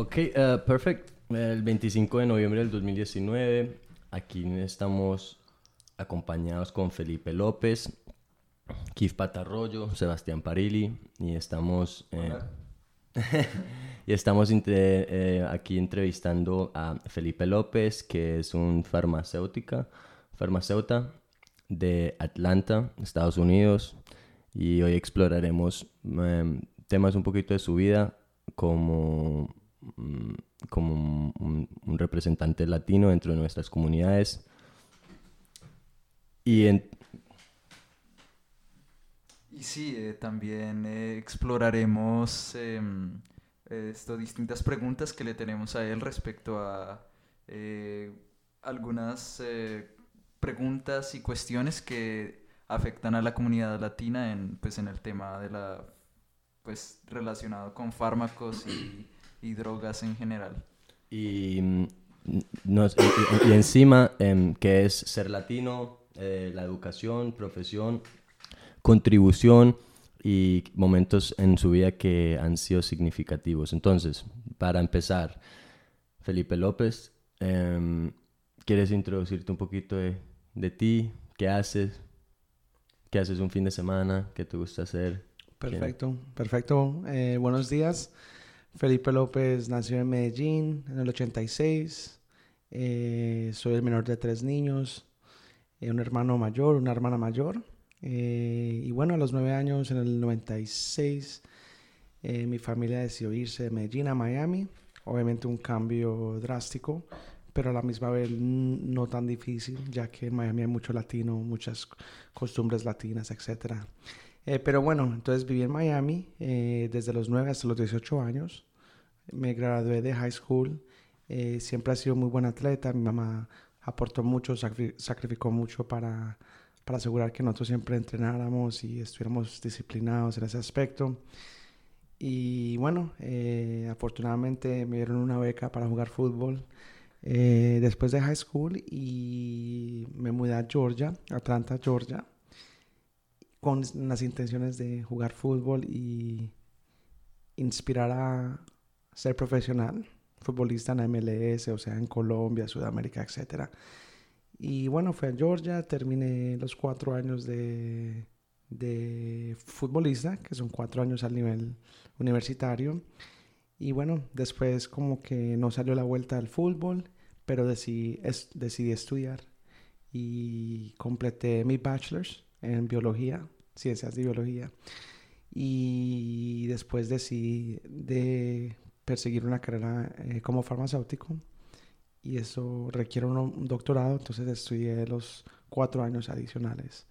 Ok, uh, perfect. El 25 de noviembre del 2019, aquí estamos acompañados con Felipe López, Kif Patarroyo, Sebastián Parili y estamos, eh, y estamos eh, aquí entrevistando a Felipe López, que es un farmacéutica, farmacéuta de Atlanta, Estados Unidos, y hoy exploraremos em, temas un poquito de su vida como, como un, representante latino dentro de nuestras comunidades. Y en, y sí, eh, también eh, exploraremos em, esto, distintas preguntas que le tenemos a él respecto a eh, algunas preguntas y cuestiones que afectan a la comunidad latina en, pues, en el tema de la, pues, relacionado con fármacos y, drogas en general. Y, mm, y, encima, em, ¿qué es ser latino? la educación, profesión contribución y momentos en su vida que han sido significativos. Entonces, para empezar, Felipe López, em, ¿quieres introducirte un poquito de, ti? ¿Qué haces? ¿Qué haces un fin de semana? ¿Qué te gusta hacer? Perfecto, perfecto. Eh, buenos días. Felipe López nació en Medellín en el 86. Eh, soy el menor de tres niños, eh, un hermano mayor, una hermana mayor. Eh, y bueno, a los nueve años, en el 96, eh, mi familia decidió irse de Medellín a Miami. Obviamente un cambio drástico, pero a la misma vez no tan difícil, ya que en Miami hay mucho latino, muchas costumbres latinas, etc. Eh, pero bueno, entonces viví en Miami desde los 9 hasta los 18 años. Me gradué de high school. siempre he sido muy buen atleta. Mi mamá aportó mucho, sacrificó mucho para para asegurar que nosotros siempre entrenáramos y estuviéramos disciplinados en ese aspecto. Y bueno, eh, afortunadamente me dieron una beca para jugar fútbol eh, después de high school y me mudé a Georgia, Atlanta, Georgia, con las intenciones de jugar fútbol y inspirar a ser profesional, futbolista en MLS, o sea, en Colombia, Sudamérica, etcétera. Y bueno, fui a Georgia, terminé los cuatro años de, de futbolista, que son cuatro años al nivel universitario. Y bueno, después como que no salió la vuelta al fútbol, pero decidí, decidí estudiar y completé mi bachelor's en biología, ciencias de biología. Y después decidí de perseguir una carrera eh, como farmacéutico y eso requiere un, doctorado, entonces estudié los cuatro años adicionales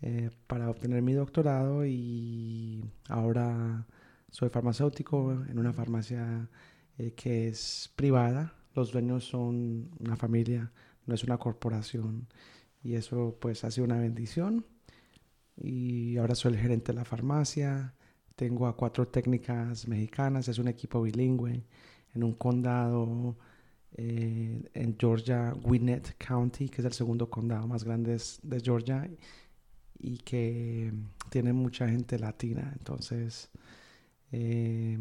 eh, para obtener mi doctorado y ahora soy farmacéutico en una farmacia eh, que es privada, los dueños son una familia, no es una corporación y eso pues ha sido una bendición y ahora soy el gerente de la farmacia, tengo a cuatro técnicas mexicanas, es un equipo bilingüe en un condado eh, en Georgia, Gwinnett County, que es el segundo condado más grande de Georgia y que tiene mucha gente latina. Entonces, eh,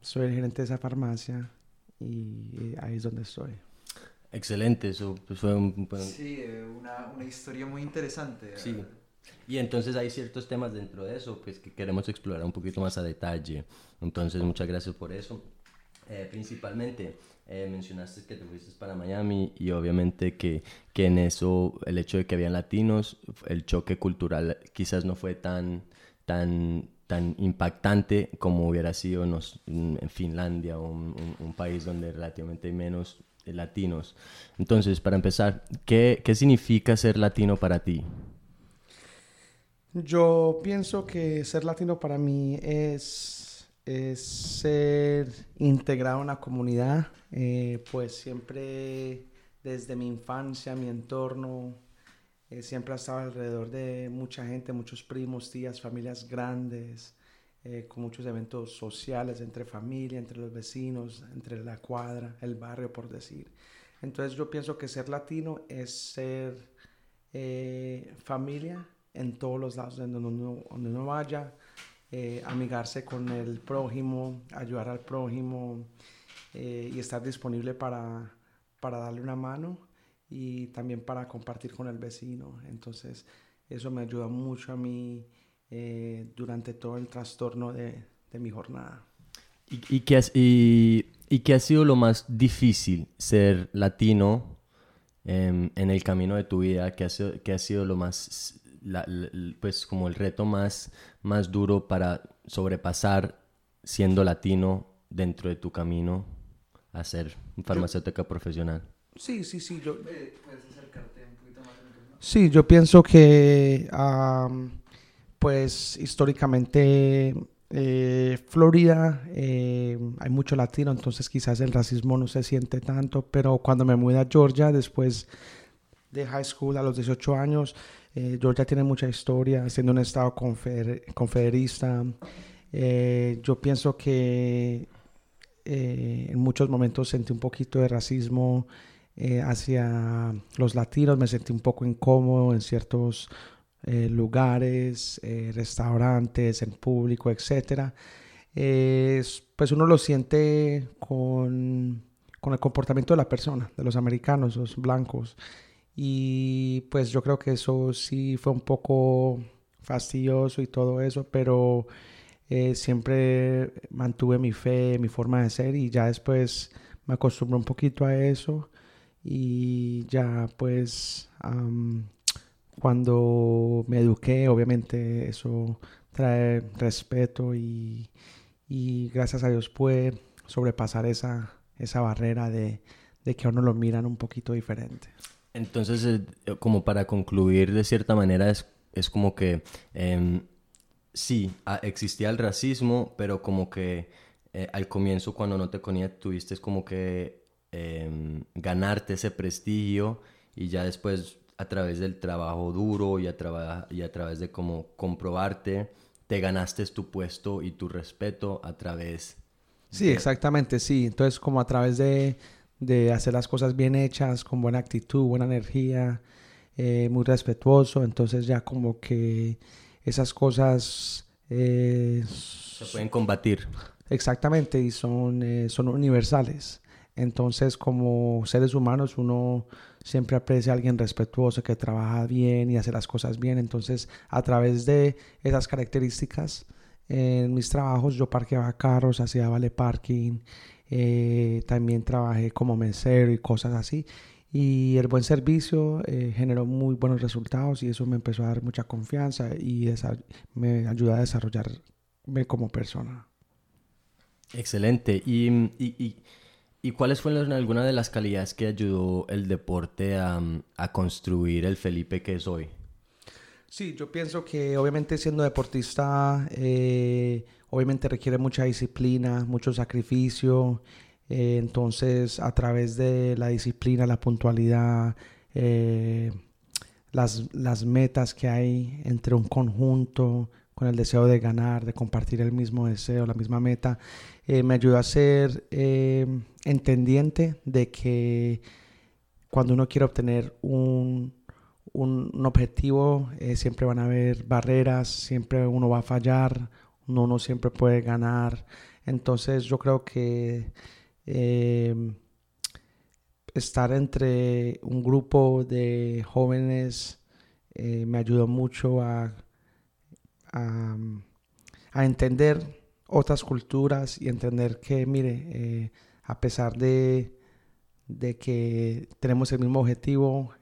soy el gerente de esa farmacia y ahí es donde estoy. Excelente, eso pues, fue un... Sí, eh, una, una, historia muy interesante. Sí. Y entonces hay ciertos temas dentro de eso pues, que queremos explorar un poquito más a detalle. Entonces, muchas gracias por eso. principalmente, eh, mencionaste que te fuiste para Miami y obviamente que, que en eso el hecho de que habían latinos, el choque cultural quizás no fue tan, tan, tan impactante como hubiera sido en, Finlandia o un, un, país donde relativamente hay menos latinos. Entonces, para empezar, ¿qué, ¿qué significa ser latino para ti? Yo pienso que ser latino para mí es es ser integrado en una comunidad, eh, pues siempre desde mi infancia, mi entorno, eh, siempre ha estado alrededor de mucha gente, muchos primos, tías, familias grandes, eh, con muchos eventos sociales entre familia, entre los vecinos, entre la cuadra, el barrio, por decir. Entonces yo pienso que ser latino es ser familia en todos los lados donde uno, donde uno vaya, eh, amigarse con el prójimo, ayudar al prójimo eh, y estar disponible para, para darle una mano y también para compartir con el vecino. Entonces, eso me ayuda mucho a mí eh, durante todo el trastorno de, de mi jornada. ¿Y, y, qué y, qué ha sido lo más difícil ser latino eh, en el camino de tu vida? ¿Qué ha sido, qué ha sido lo más la, la, pues como el reto más, más duro para sobrepasar siendo latino dentro de tu camino a ser farmacéutica profesional? Sí, sí, sí. Yo, Eh, ¿Puedes acercarte un poquito más al micrófono? sí, yo pienso que, um, pues, históricamente, eh, Florida, eh, hay mucho latino, entonces quizás el racismo no se siente tanto, pero cuando me mudé a Georgia, después de high school, a los 18 años, eh, Georgia tiene mucha historia, siendo un estado confeder confederista. Eh, yo pienso que eh, en muchos momentos sentí un poquito de racismo eh, hacia los latinos, me sentí un poco incómodo en ciertos lugares, restaurantes, en público, etc. pues uno lo siente con, con el comportamiento de la persona, de los americanos, los blancos. Y pues yo creo que eso sí fue un poco fastidioso y todo eso, pero eh, siempre mantuve mi fe, mi forma de ser y ya después me acostumbré un poquito a eso y ya pues um, cuando me eduqué obviamente eso trae respeto y, gracias a Dios pude sobrepasar esa, esa barrera de, de que a uno lo miran un poquito diferente. Entonces, eh, como para concluir, de cierta manera, es, es como que eh, sí, existía el racismo, pero como que eh, al comienzo, cuando no te conocía, tuviste como que eh, ganarte ese prestigio y ya después, a través del trabajo duro y a, traba y a través de como comprobarte, te ganaste tu puesto y tu respeto a través. Sí, de... exactamente, sí. Entonces, como a través de de hacer las cosas bien hechas, con buena actitud, buena energía, eh, muy respetuoso. Entonces ya como que esas cosas... Eh, Se pueden combatir. Exactamente, y son, eh, son universales. Entonces como seres humanos uno siempre aprecia a alguien respetuoso que trabaja bien y hace las cosas bien. Entonces a través de esas características en mis trabajos yo parqueaba carros, hacía vale parking, eh, también trabajé como mesero y cosas así. Y el buen servicio eh, generó muy buenos resultados y eso me empezó a dar mucha confianza y me ayudó a desarrollarme como persona. Excelente. ¿Y, y, y, y cuáles fueron algunas de las calidades que ayudó el deporte a, a construir el Felipe que es hoy? Sí, yo pienso que obviamente siendo deportista, eh, obviamente requiere mucha disciplina, mucho sacrificio. Eh, entonces, a través de la disciplina, la puntualidad, eh, las, las metas que hay entre un conjunto, con el deseo de ganar, de compartir el mismo deseo, la misma meta, eh, me ayudó a ser entendiente de que cuando uno quiere obtener un, un, objetivo, siempre van a haber barreras, siempre uno va a fallar, uno no siempre puede ganar. Entonces yo creo que eh, estar entre un grupo de jóvenes eh, me ayudó mucho a, a, entender otras culturas y entender que, mire, eh, a pesar de, de, que tenemos el mismo objetivo,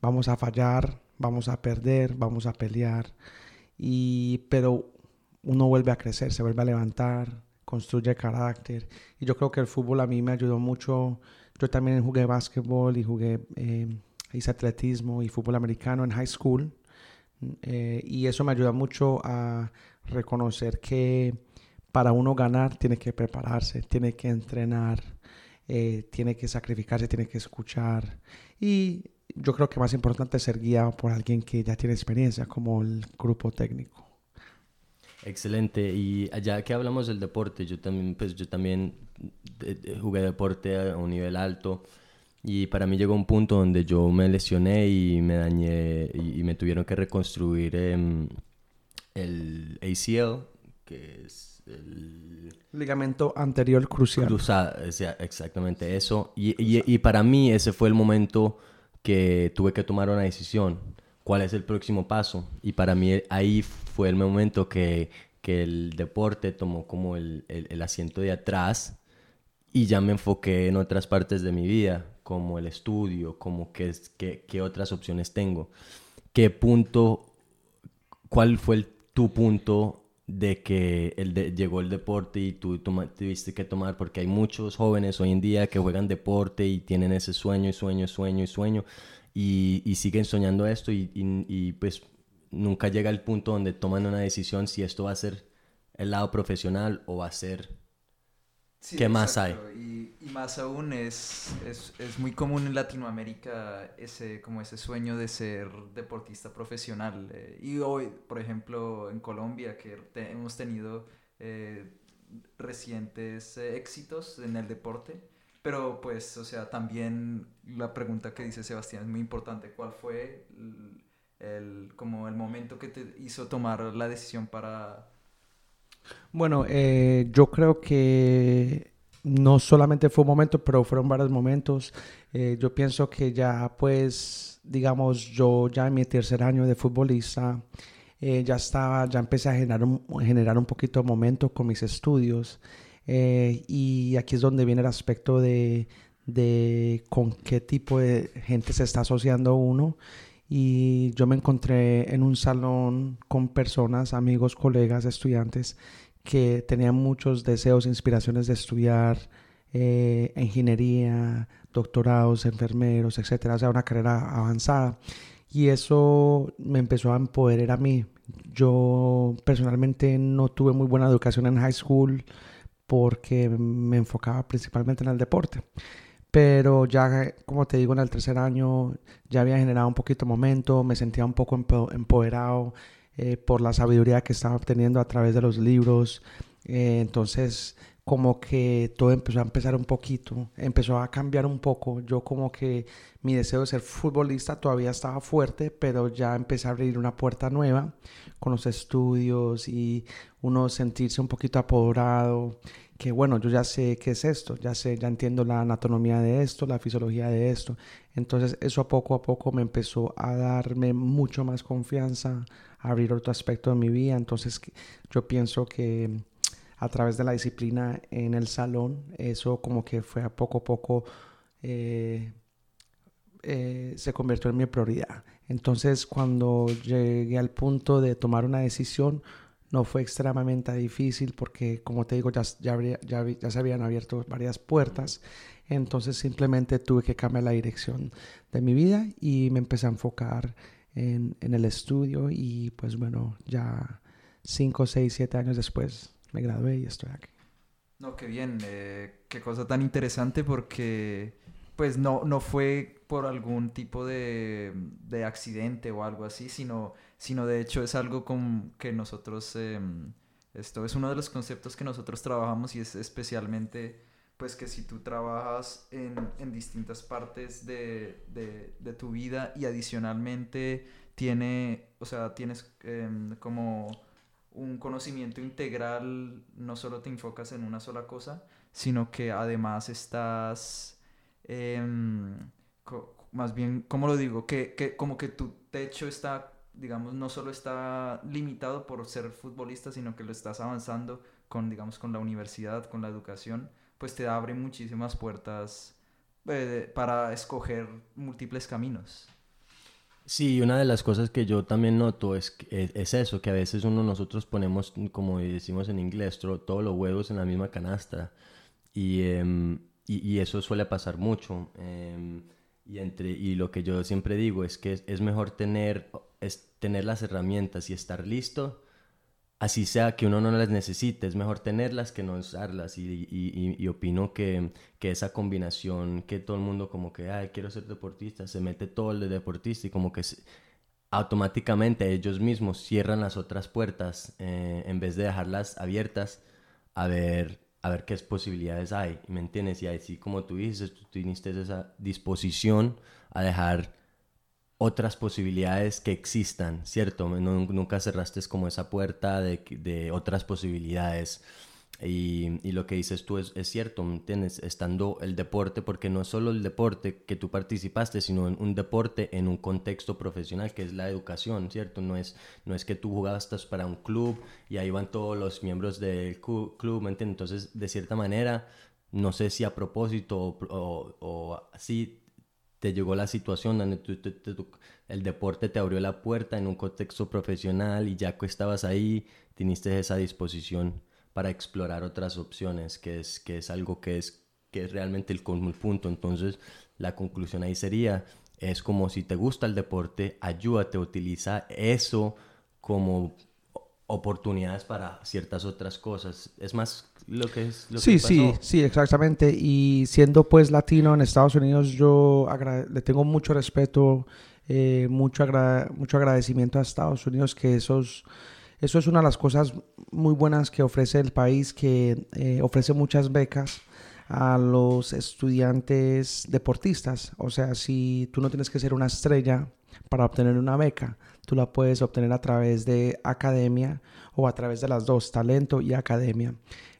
vamos a fallar, vamos a perder, vamos a pelear, y, pero uno vuelve a crecer, se vuelve a levantar, construye carácter. Y yo creo que el fútbol a mí me ayudó mucho. Yo también jugué básquetbol y jugué, eh, hice atletismo y fútbol americano en high school. Eh, y eso me ayuda mucho a reconocer que para uno ganar tiene que prepararse, tiene que entrenar, eh, tiene que sacrificarse, tiene que escuchar. Y yo creo que más importante es ser guiado por alguien que ya tiene experiencia, como el grupo técnico. Excelente. Y allá que hablamos del deporte, yo también, pues yo también de, de, jugué deporte a un nivel alto y para mí llegó un punto donde yo me lesioné y me dañé y, y me tuvieron que reconstruir eh, el ACL, que es el... Ligamento anterior crucial. Cruzado, o sea, exactamente eso. Y, y, y para mí ese fue el momento que tuve que tomar una decisión. ¿Cuál es el próximo paso? Y para mí ahí fue el momento que, que el deporte tomó como el, el, asiento de atrás y ya me enfoqué en otras partes de mi vida, como el estudio, como qué, qué, qué otras opciones tengo. ¿Qué punto, cuál fue el, tu punto de que el de, llegó el deporte y tú toma, tuviste que tomar? Porque hay muchos jóvenes hoy en día que juegan deporte y tienen ese sueño y sueño, sueño y sueño y, y siguen soñando esto y, y, y pues nunca llega el punto donde toman una decisión si esto va a ser el lado profesional o va a ser Sí, ¿Qué más exacto. Y, y más aún es, es, es muy común en Latinoamérica ese, como ese sueño de ser deportista profesional. eh, y hoy, por ejemplo, en Colombia, que te- hemos tenido eh, recientes eh, éxitos en el deporte. Pero pues, o sea, también la pregunta que dice Sebastián es muy importante. ¿Cuál fue el, como el momento que te hizo tomar la decisión para... Bueno, eh, yo creo que no solamente fue un momento, pero fueron varios momentos. Eh, yo pienso que ya, pues, digamos, yo ya en mi tercer año de futbolista, eh, ya estaba, ya empecé a generar un, generar un poquito de momento con mis estudios. Eh, y aquí es donde viene el aspecto de, de con qué tipo de gente se está asociando uno. Y yo me encontré en un salón con personas, amigos, colegas, estudiantes que tenían muchos deseos, inspiraciones de estudiar eh, ingeniería, doctorados, enfermeros, etcétera, o sea, una carrera avanzada. Y eso me empezó a empoderar a mí. Yo personalmente no tuve muy buena educación en high school porque me enfocaba principalmente en el deporte. Pero ya, como te digo, en el tercer año ya había generado un poquito de momento, me sentía un poco empo- empoderado eh, por la sabiduría que estaba obteniendo a través de los libros. Eh, entonces, como que todo empezó a empezar un poquito, empezó a cambiar un poco. Yo como que mi deseo de ser futbolista todavía estaba fuerte, pero ya empecé a abrir una puerta nueva con los estudios y uno sentirse un poquito apoderado, que bueno, yo ya sé qué es esto, ya sé, ya entiendo la anatomía de esto, la fisiología de esto. Entonces eso a poco a poco me empezó a darme mucho más confianza, a abrir otro aspecto de mi vida. Entonces yo pienso que a través de la disciplina en el salón, eso como que fue a poco a poco eh, eh, se convirtió en mi prioridad. Entonces, cuando llegué al punto de tomar una decisión, no fue extremadamente difícil porque, como te digo, ya, ya, ya, ya se habían abierto varias puertas. Entonces, simplemente tuve que cambiar la dirección de mi vida y me empecé a enfocar en, en el estudio. Y pues, bueno, ya 5, 6, 7 años después me gradué y estoy aquí. No, qué bien, eh, qué cosa tan interesante porque pues no, no fue por algún tipo de, de accidente o algo así, sino, sino de hecho es algo con que nosotros, em, esto es uno de los conceptos que nosotros trabajamos y es especialmente pues que si tú trabajas en, distintas partes de, de- de tu vida y adicionalmente tiene, o sea, tienes em, como un conocimiento integral, no solo te enfocas en una sola cosa, sino que además estás, co- más bien, ¿cómo lo digo? Que, que como que tu techo está, digamos, no solo está limitado por ser futbolista, sino que lo estás avanzando con, digamos, con la universidad, con la educación, pues te abre muchísimas puertas eh, para escoger múltiples caminos. Sí, una de las cosas que yo también noto es, que- es, es eso, que a veces uno nosotros ponemos, como decimos en inglés, todos los huevos en la misma canasta. Y, em, y, eso suele pasar mucho. em, y, entre, y lo que yo siempre digo es que es, mejor tener, es tener las herramientas y estar listo, así sea que uno no las necesite, es mejor tenerlas que no usarlas. Y, y, opino que, que esa combinación que todo el mundo como que, ay, quiero ser deportista, se mete todo el de deportista y como que automáticamente ellos mismos cierran las otras puertas eh, en vez de dejarlas abiertas a ver, a ver qué posibilidades hay, ¿me entiendes? Y así como tú dices, tú tuviste esa disposición a dejar otras posibilidades que existan, ¿cierto? nunca cerraste como esa puerta de otras posibilidades. Y, lo que dices tú es, cierto, ¿entiendes? Estando el deporte, porque no es solo el deporte que tú participaste, sino un deporte en un contexto profesional, que es la educación, ¿cierto? No es, no es que tú jugabas para un club y ahí van todos los miembros del club, ¿me entiendes? Entonces, de cierta manera, no sé si a propósito o, así te llegó la situación donde el deporte te abrió la puerta en un contexto profesional y ya que estabas ahí, teniste esa disposición para explorar otras opciones, que es, que es algo que es, que es realmente el, el punto. Entonces, la conclusión ahí sería, es como si te gusta el deporte, ayúdate, utiliza eso como oportunidades para ciertas otras cosas. Es más lo que es lo sí, que sí, sí, exactamente. Y siendo pues latino en Estados Unidos, yo le tengo mucho respeto, eh, mucho, mucho agradecimiento a Estados Unidos que esos eso es una de las cosas muy buenas que ofrece el país, que eh, ofrece muchas becas a los estudiantes deportistas. O sea, si tú no tienes que ser una estrella para obtener una beca, tú la puedes obtener a través de academia o a través de las dos, talento y academia.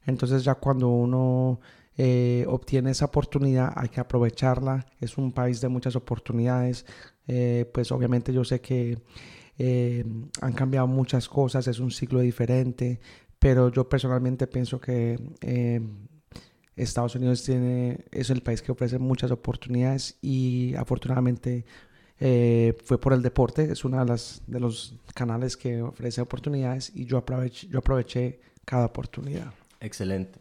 Entonces ya cuando uno eh, obtiene esa oportunidad hay que aprovecharla. Es un país de muchas oportunidades. Eh, pues obviamente yo sé que eh, han cambiado muchas cosas, es un ciclo diferente, pero yo personalmente pienso que eh, Estados Unidos tiene, es el país que ofrece muchas oportunidades y afortunadamente eh, fue por el deporte, es uno de, las, de los canales que ofrece oportunidades y yo aproveché, yo aproveché cada oportunidad. Excelente.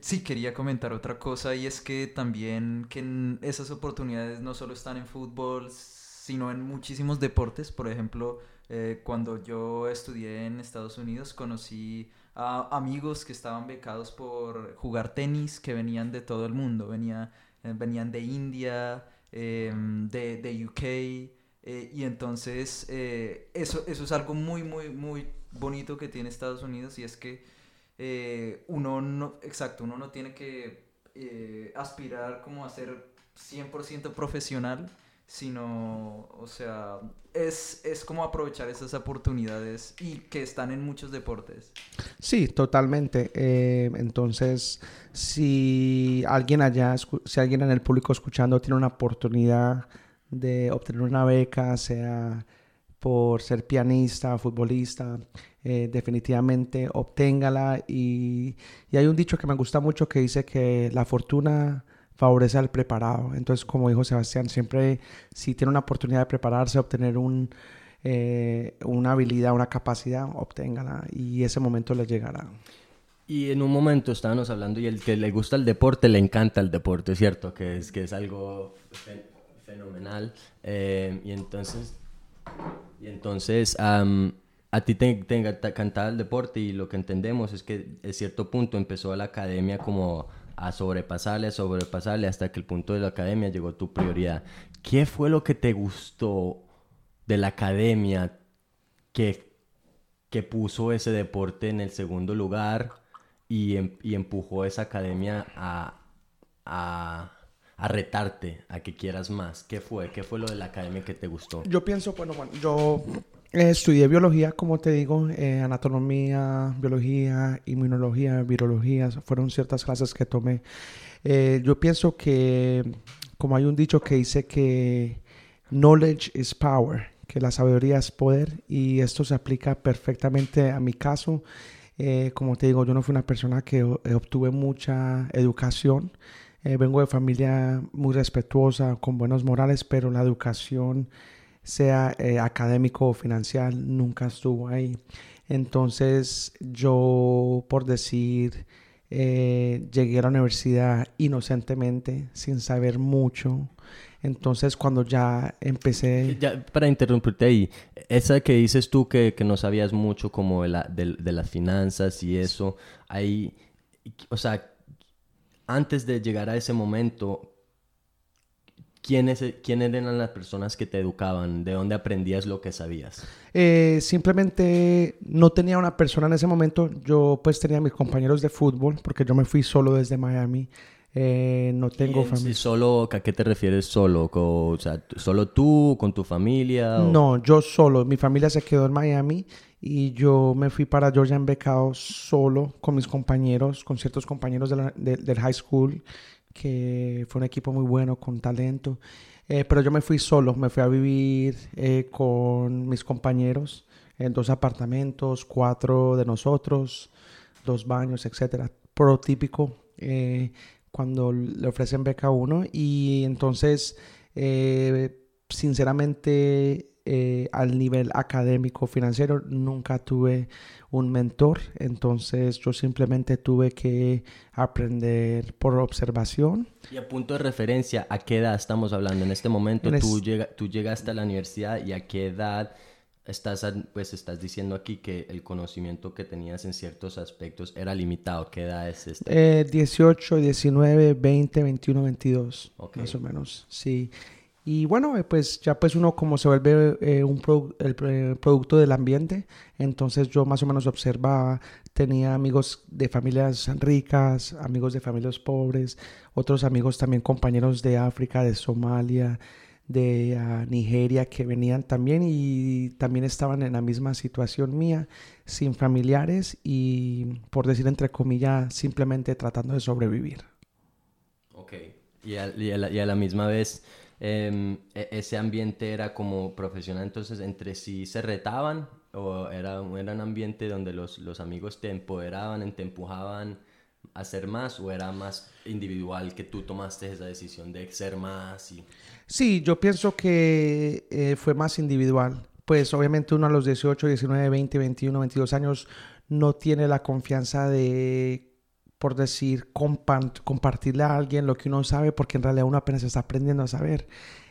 sí, quería comentar otra cosa y es que también que esas oportunidades no solo están en fútbol, sino en muchísimos deportes. Por ejemplo, eh, cuando yo estudié en Estados Unidos, conocí a amigos que estaban becados por jugar tenis, que venían de todo el mundo. Eh, venían de India, em, de, de, UK. Eh, y entonces eso, eso es algo muy, muy, muy bonito que tiene Estados Unidos y es que uno no, exacto, uno no tiene que aspirar como a ser 100% profesional, sino, o sea, es, es como aprovechar esas oportunidades y que están en muchos deportes. Sí, totalmente. Eh, entonces, si alguien allá, si alguien en el público escuchando tiene una oportunidad de obtener una beca, sea por ser pianista, futbolista, eh, definitivamente obténgala. Y, y hay un dicho que me gusta mucho que dice que la fortuna favorece al preparado. Entonces, como dijo Sebastián, siempre si tiene una oportunidad de prepararse, obtener un, eh, una habilidad, una capacidad, obténgala y ese momento le llegará. Y en un momento estábamos hablando y el que le gusta el deporte, le encanta el deporte, ¿cierto? Que es, que es algo fenomenal. Eh, y entonces, y entonces a ti te, te, encantaba el deporte y lo que entendemos es que en cierto punto empezó la academia como a sobrepasarle, a sobrepasarle hasta que el punto de la academia llegó tu prioridad. ¿Qué fue lo que te gustó de la academia que, que puso ese deporte en el segundo lugar y, em, y empujó esa academia a, a, a, retarte, a que quieras más? ¿Qué fue? ¿Qué fue lo de la academia que te gustó? Yo pienso, bueno, bueno yo eh, estudié biología, como te digo, eh, anatomía, biología, inmunología, virología, fueron ciertas clases que tomé. Eh, yo pienso que, como hay un dicho que dice que knowledge is power, que la sabiduría es poder, y esto se aplica perfectamente a mi caso. como te digo, yo no fui una persona que obtuve mucha educación. vengo de familia muy respetuosa, con buenos morales, pero la educación sea eh, académico o financiero, nunca estuvo ahí. Entonces yo, por decir, eh, llegué a la universidad inocentemente, sin saber mucho. Entonces cuando ya empecé... Ya, para interrumpirte ahí, esa que dices tú que, que no sabías mucho como de, la, de, de las finanzas y eso, ahí, o sea, antes de llegar a ese momento, ¿Quiénes, ¿Quiénes eran las personas que te educaban? ¿De dónde aprendías lo que sabías? Eh, simplemente no tenía una persona en ese momento. Yo pues tenía mis compañeros de fútbol, porque yo me fui solo desde Miami. Eh, no tengo familia. solo, ¿A qué te refieres solo? o sea, ¿Solo tú, con tu familia? No, yo solo. Mi familia se quedó en Miami y yo me fui para Georgia en becado solo con mis compañeros, con ciertos compañeros del high school, que fue un equipo muy bueno, con talento. Eh, pero yo me fui solo, me fui a vivir eh, con mis compañeros en dos apartamentos, cuatro de nosotros, dos baños, etcétera. Protípico eh, cuando le ofrecen beca a uno. Y entonces, sinceramente, al nivel académico financiero nunca tuve un mentor entonces yo simplemente tuve que aprender por observación y a punto de referencia, ¿a qué edad estamos hablando? En este momento tú, tú llegaste a la universidad y a qué edad estás, pues estás diciendo aquí que el conocimiento que tenías en ciertos aspectos era limitado. ¿Qué edad es esta? Eh, 18, 19, 20, 21, 22, más o menos, sí. Y bueno, eh, pues ya pues uno como se vuelve eh, un el, producto del ambiente, entonces yo más o menos observaba, tenía amigos de familias ricas, amigos de familias pobres, otros amigos también compañeros de África, de Somalia, de ah, Nigeria que venían también y también estaban en la misma situación mía, sin familiares y por decir entre comillas, simplemente tratando de sobrevivir. Ok, y y a la misma vez Em, e, ese ambiente era como profesional, entonces entre sí se retaban o era, era un ambiente donde los, los amigos te empoderaban, te empujaban a ser más o era más individual que tú tomaste esa decisión de ser más? Y... Sí, yo pienso que eh, fue más individual. Pues obviamente uno a los 18, 19, 20, 21, 22 años no tiene la confianza de por decir, compartirle a alguien lo que uno sabe, porque en realidad uno apenas está aprendiendo a saber.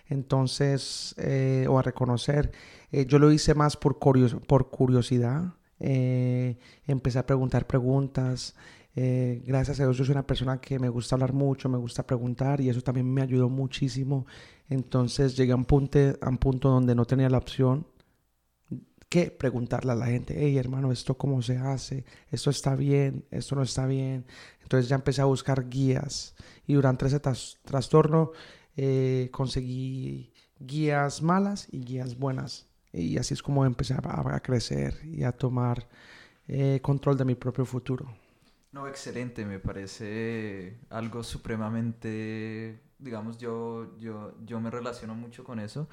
Entonces, eh, o a reconocer. Eh, yo lo hice más por, por curiosidad. Eh, empecé a preguntar preguntas. gracias a Dios, yo soy una persona que me gusta hablar mucho, me gusta preguntar y eso también me ayudó muchísimo. Entonces llegué a un punto, a un punto donde no tenía la opción que preguntarle a la gente, hey hermano, ¿esto cómo se hace? ¿Esto está bien? ¿Esto no está bien? Entonces ya empecé a buscar guías y durante ese trastorno eh, conseguí guías malas y guías buenas. Y así es como empecé a, crecer y a tomar eh, control de mi propio futuro. No, excelente, me parece algo supremamente, digamos, yo, yo, yo me relaciono mucho con eso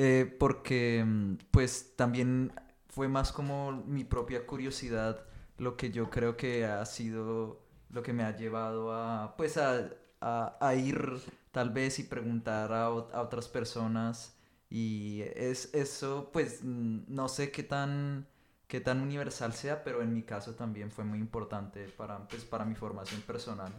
eh, porque mm, pues también fue más como mi propia curiosidad lo que yo creo que ha sido lo que me ha llevado a pues a, a, ir tal vez y preguntar a, a, otras personas. Y es eso pues mm, no sé qué tan qué tan universal sea pero en mi caso también fue muy importante para pues para mi formación personal.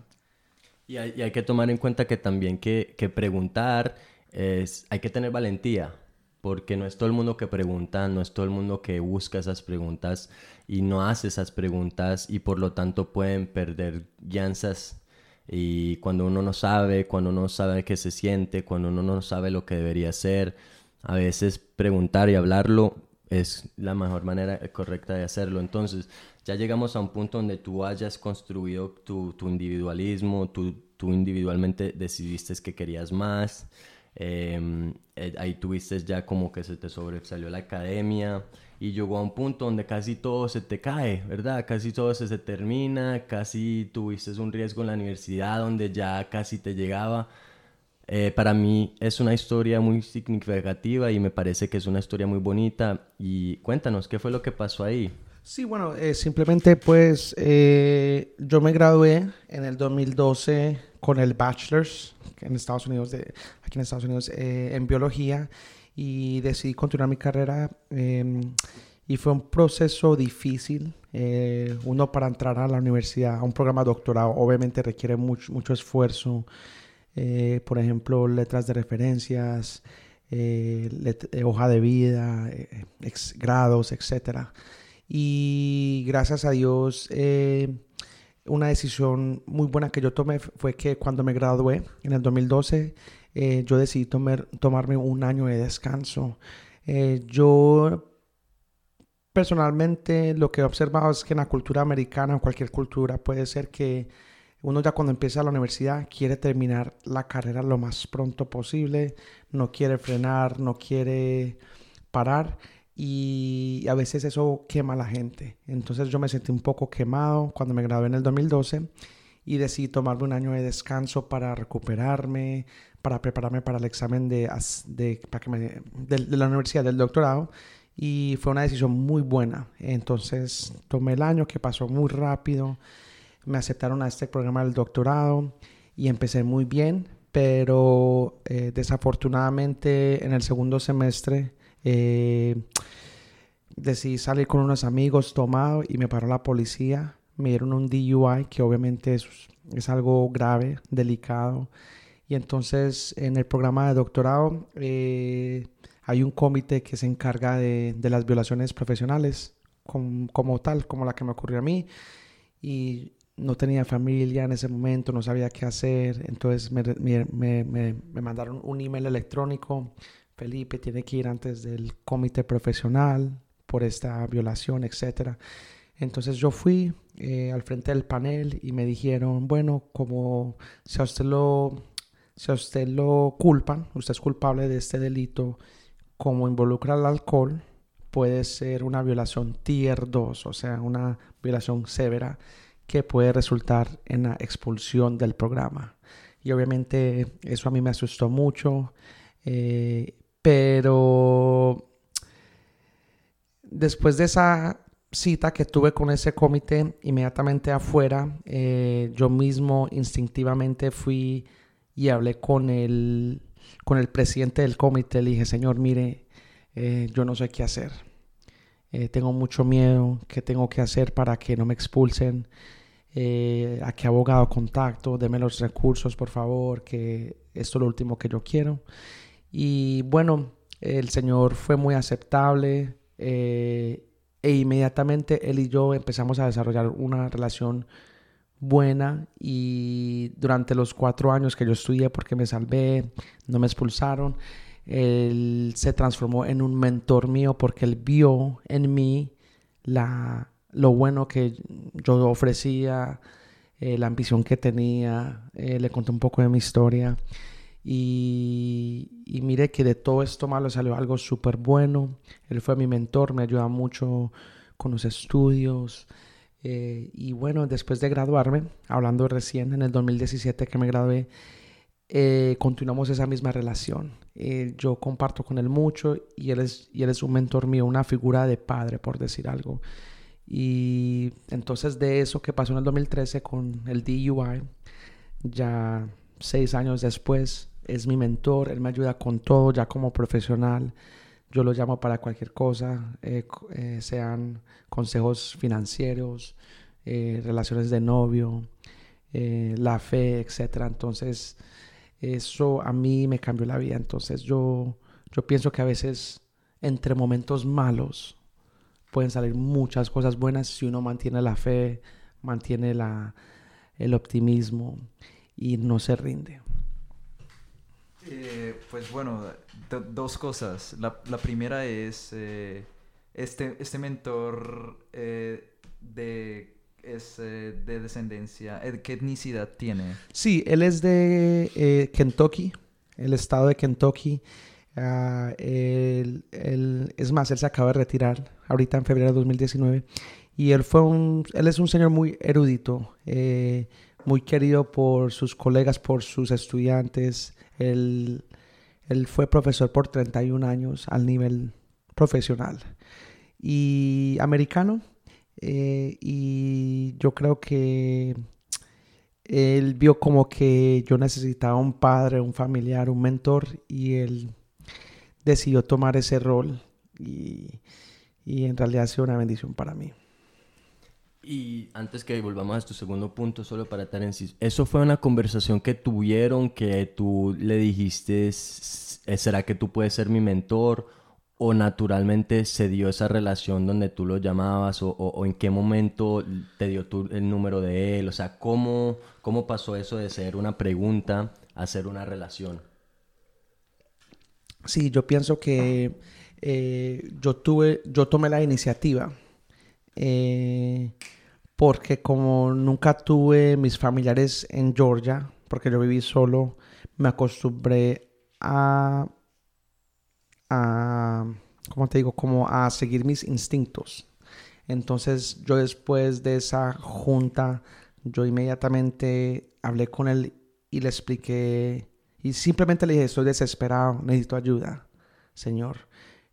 Y hay, y hay que tomar en cuenta que también que, que preguntar es, hay que tener valentía, porque no es todo el mundo que pregunta, no es todo el mundo que busca esas preguntas y no hace esas preguntas y por lo tanto pueden perder guianzas y cuando uno no sabe, cuando uno no sabe qué se siente, cuando uno no sabe lo que debería hacer, a veces preguntar y hablarlo es la mejor manera correcta de hacerlo. Entonces, ya llegamos a un punto donde tú hayas construido tu, tu individualismo, tú, tú individualmente decidiste que querías más, eh, ahí tuviste ya como que se te sobresalió la academia y llegó a un punto donde casi todo se te cae, ¿verdad? Casi todo se, se termina, casi tuviste un riesgo en la universidad donde ya casi te llegaba. Eh, para mí es una historia muy significativa y me parece que es una historia muy bonita. Y cuéntanos, ¿qué fue lo que pasó ahí? Sí, bueno, eh, simplemente pues yo me gradué en el 2012 con el bachelor's en Estados Unidos, aquí en Estados Unidos, eh, en biología y decidí continuar mi carrera. Em, y fue un proceso difícil. Eh, uno para entrar a la universidad, a un programa doctorado, obviamente requiere mucho, mucho esfuerzo. Eh, por ejemplo, letras de referencias, hoja de vida, grados, etc. Y gracias a Dios una decisión muy buena que yo tomé fue que cuando me gradué en el 2012, eh, yo decidí tomarme un año de descanso. Eh, yo personalmente lo que he observado es que en la cultura americana o cualquier cultura puede ser que Uno ya cuando empieza la universidad quiere terminar la carrera lo más pronto posible, no quiere frenar, no quiere parar y a veces eso quema a la gente. Entonces yo me sentí un poco quemado cuando me gradué en el 2012 y decidí tomarme un año de descanso para recuperarme, para prepararme para el examen de, de, de la universidad del doctorado y fue una decisión muy buena. Entonces tomé el año que pasó muy rápido, me aceptaron a este programa del doctorado y empecé muy bien, pero eh, desafortunadamente en el segundo semestre eh, decidí salir con unos amigos tomado y me paró la policía. Me dieron un DUI, que obviamente es, es algo grave, delicado. Y entonces en el programa de doctorado eh, hay un comité que se encarga de, de las violaciones profesionales como, tal, como la que me ocurrió a mí. Y no tenía familia en ese momento, no sabía qué hacer. Entonces me, me, me, me mandaron un email electrónico. Felipe tiene que ir antes del comité profesional por esta violación, etc. Entonces yo fui eh, al frente del panel y me dijeron, bueno, como si a usted lo, si a usted lo culpan, usted es culpable de este delito, como involucra al alcohol, puede ser una violación tier 2, o sea, una violación severa que puede resultar en la expulsión del programa. Y obviamente eso a mí me asustó mucho, eh, pero después de esa cita que tuve con ese comité, inmediatamente afuera, eh, yo mismo instintivamente fui y hablé con el con el presidente del comité, le dije, señor, mire, eh, yo no sé qué hacer. Eh, tengo mucho miedo, ¿qué tengo que hacer para que no me expulsen? ¿A qué abogado contacto? Deme los recursos, por favor, que esto es lo último que yo quiero. Y bueno, el señor fue muy aceptable e inmediatamente él y yo empezamos a desarrollar una relación buena y durante los cuatro años que yo estudié porque me salvé, no me expulsaron, él se transformó en un mentor mío porque él vio en mí la, lo bueno que yo ofrecía, eh, la ambición que tenía, eh, le conté un poco de mi historia y, y que de todo esto malo salió algo súper bueno, él fue mi mentor, me ayuda mucho con los estudios, eh, y bueno, después de graduarme, hablando recién en el 2017 que me gradué, eh, continuamos esa misma relación. Eh, yo comparto con él mucho y él, es, y él es un mentor mío, una figura de padre, por decir algo. Y entonces de eso que pasó en el 2013 con el DUI, ya seis años después, es mi mentor, él me ayuda con todo, ya como profesional. Yo lo llamo para cualquier cosa, eh, eh, sean consejos financieros, eh, relaciones de novio, la fe, etc. Entonces, eso a mí me cambió la vida. Entonces, yo, yo pienso que a veces entre momentos malos pueden salir muchas cosas buenas si uno mantiene la fe, mantiene la, el optimismo y no se rinde. Eh, pues bueno, dos cosas. La, primera es eh, este, este mentor eh, de, es, de descendencia, ¿qué etnicidad tiene? Sí, él es de Kentucky, el estado de Kentucky. Ah, es más, él se acaba de retirar ahorita en febrero de 2019 y él fue un, él es un señor muy erudito, muy querido por sus colegas, por sus estudiantes. Él, fue profesor por 31 años al nivel profesional y americano. Eh, y yo creo que él vio como que yo necesitaba un padre, un familiar, un mentor y él decidió tomar ese rol y, y en realidad ha sido una bendición para mí. Y antes que volvamos a tu segundo punto, solo para estar en ¿eso fue una conversación que tuvieron que tú le dijiste, ¿será que tú puedes ser mi mentor? ¿O naturalmente se dio esa relación donde tú lo llamabas? ¿O, en qué momento te dio tú el número de él? O sea, ¿cómo, ¿cómo pasó eso de ser una pregunta a ser una relación? Sí, yo pienso que eh, yo tuve, yo tomé la iniciativa. Eh, porque como nunca tuve mis familiares en Georgia, porque yo viví solo, me acostumbré a, a ¿cómo te digo? Como a seguir mis instintos. Entonces yo después de esa junta, yo inmediatamente hablé con él y le expliqué y simplemente le dije, estoy desesperado, necesito ayuda, Señor.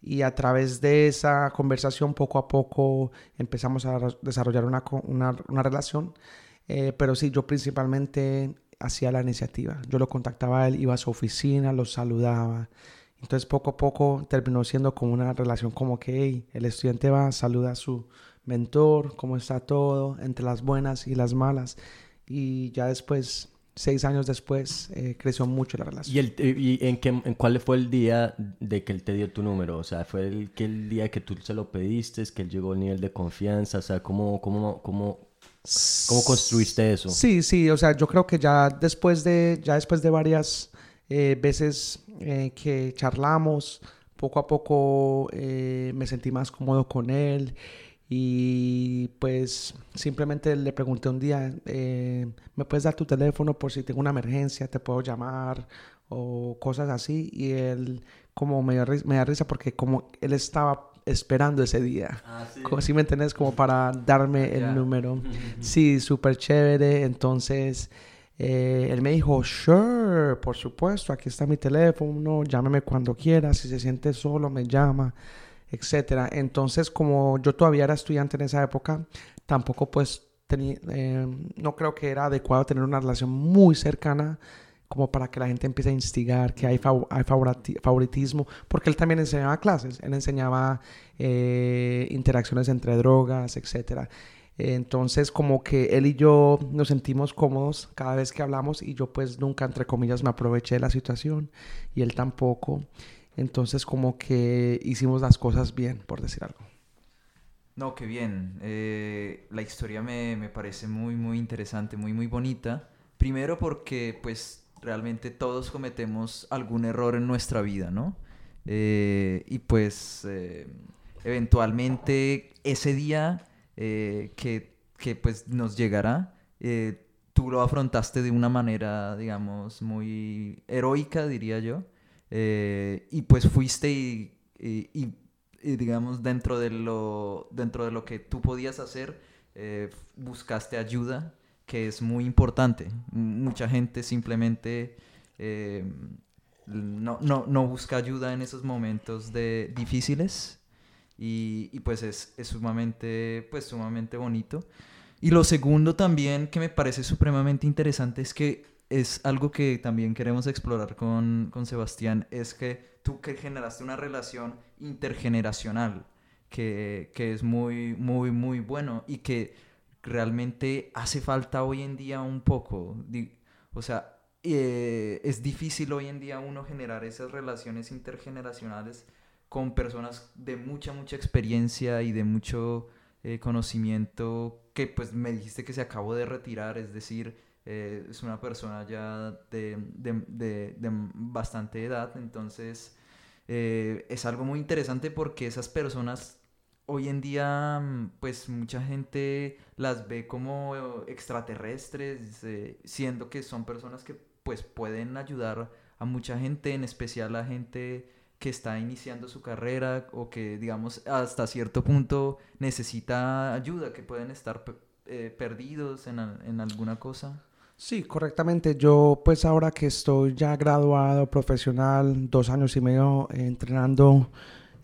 Y a través de esa conversación, poco a poco, empezamos a desarrollar una, una, relación. Eh, pero sí, yo principalmente hacía la iniciativa. Yo lo contactaba a él, iba a su oficina, lo saludaba. Entonces poco a poco terminó siendo como una relación como que el estudiante va, saluda a su mentor, cómo está todo, entre las buenas y las malas. Y ya después seis años después eh, creció mucho la relación. ¿Y, el, y en, qué, en cuál fue el día de que él te dio tu número? O sea, ¿fue el, que el día que tú se lo pediste, que él llegó al nivel de confianza? O sea, ¿cómo, cómo, cómo, cómo construiste eso? Sí, sí, o sea, yo creo que ya después de, ya después de varias eh, veces eh, que charlamos, poco a poco me sentí más cómodo con él y pues simplemente le pregunté un día, eh, ¿me puedes dar tu teléfono por si tengo una emergencia, te puedo llamar o cosas así? Y él como me, me da risa porque como él estaba esperando ese día. Ah, como si me entendés, como para darme el número. sí, súper chévere. Entonces, eh, él me dijo, sure, por supuesto, aquí está mi teléfono, llámeme cuando quiera, si se siente solo, me llama etcétera. Entonces, como yo todavía era estudiante en esa época, tampoco pues tenía, eh, no creo que era adecuado tener una relación muy cercana como para que la gente empiece a instigar, que hay, hay favoritismo, porque él también enseñaba clases, él enseñaba eh, interacciones entre drogas, etcétera. Entonces, como que él y yo nos sentimos cómodos cada vez que hablamos y yo pues nunca, entre comillas, me aproveché de la situación y él tampoco. Entonces como que hicimos las cosas bien, por decir algo. No, qué bien. Eh, la historia me, me, parece muy, muy interesante, muy, muy bonita. Primero porque pues realmente todos cometemos algún error en nuestra vida, ¿no? Eh, y pues eh, eventualmente ese día que, que, pues nos llegará, tú lo afrontaste de una manera, digamos, muy heroica, diría yo. Eh, y pues fuiste y, digamos, dentro de, lo, dentro de lo que tú podías hacer, eh, buscaste ayuda, que es muy importante. Mucha gente simplemente eh, no, no, no, busca ayuda en esos momentos de, difíciles y pues es, es, sumamente, pues, sumamente bonito. Y lo segundo también que me parece supremamente interesante es que es algo que también queremos explorar con, Sebastián, es que tú que generaste una relación intergeneracional, que, es muy, muy, muy bueno y que realmente hace falta hoy en día un poco. O sea, eh, es difícil hoy en día uno generar esas relaciones intergeneracionales con personas de mucha, mucha experiencia y de mucho eh, conocimiento que pues me dijiste que se acabó de retirar, es decir, eh, es una persona ya de, de, de, bastante edad, entonces eh, es algo muy interesante porque esas personas hoy en día, pues mucha gente las ve como extraterrestres, eh, siendo que son personas que pues pueden ayudar a mucha gente, en especial a gente que está iniciando su carrera o que digamos hasta cierto punto necesita ayuda, que pueden estar perdidos en, en alguna cosa. Sí, correctamente. Yo pues ahora que estoy ya graduado profesional, dos años y medio entrenando,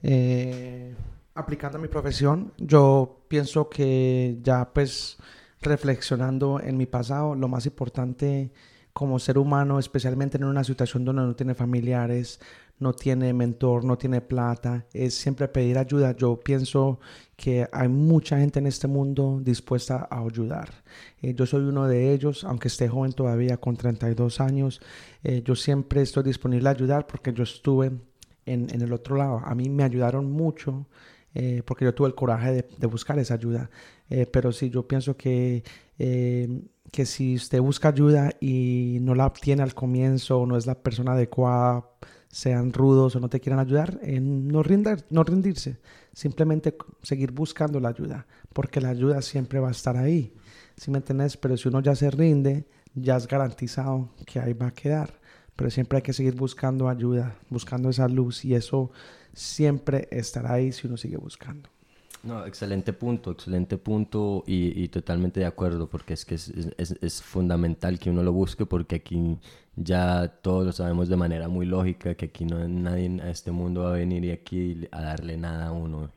eh, aplicando mi profesión, yo pienso que ya pues reflexionando en mi pasado, lo más importante como ser humano, especialmente en una situación donde no tiene familiares, no tiene mentor, no tiene plata, es siempre pedir ayuda. Yo pienso que hay mucha gente en este mundo dispuesta a ayudar. Eh, yo soy uno de ellos, aunque esté joven todavía con 32 años, eh, yo siempre estoy disponible a ayudar porque yo estuve en, el otro lado. A mí me ayudaron mucho. Eh, porque yo tuve el coraje de, buscar esa ayuda. pero sí, yo pienso que que si usted busca ayuda y no la obtiene al comienzo no es la persona adecuada, sean rudos o no te quieran ayudar, no, no rendirse, simplemente seguir buscando la ayuda, porque la ayuda siempre va a estar ahí. ¿sí me entiendes? Pero si uno ya se rinde, ya es garantizado que ahí va a quedar. Pero siempre hay que seguir buscando ayuda, buscando esa luz y eso siempre estará ahí si uno sigue buscando. No, excelente punto, excelente punto y, totalmente de acuerdo, porque es que es, es, es, fundamental que uno lo busque, porque aquí ya todos lo sabemos de manera muy lógica, que aquí no nadie a este mundo va a venir y aquí a darle nada a uno.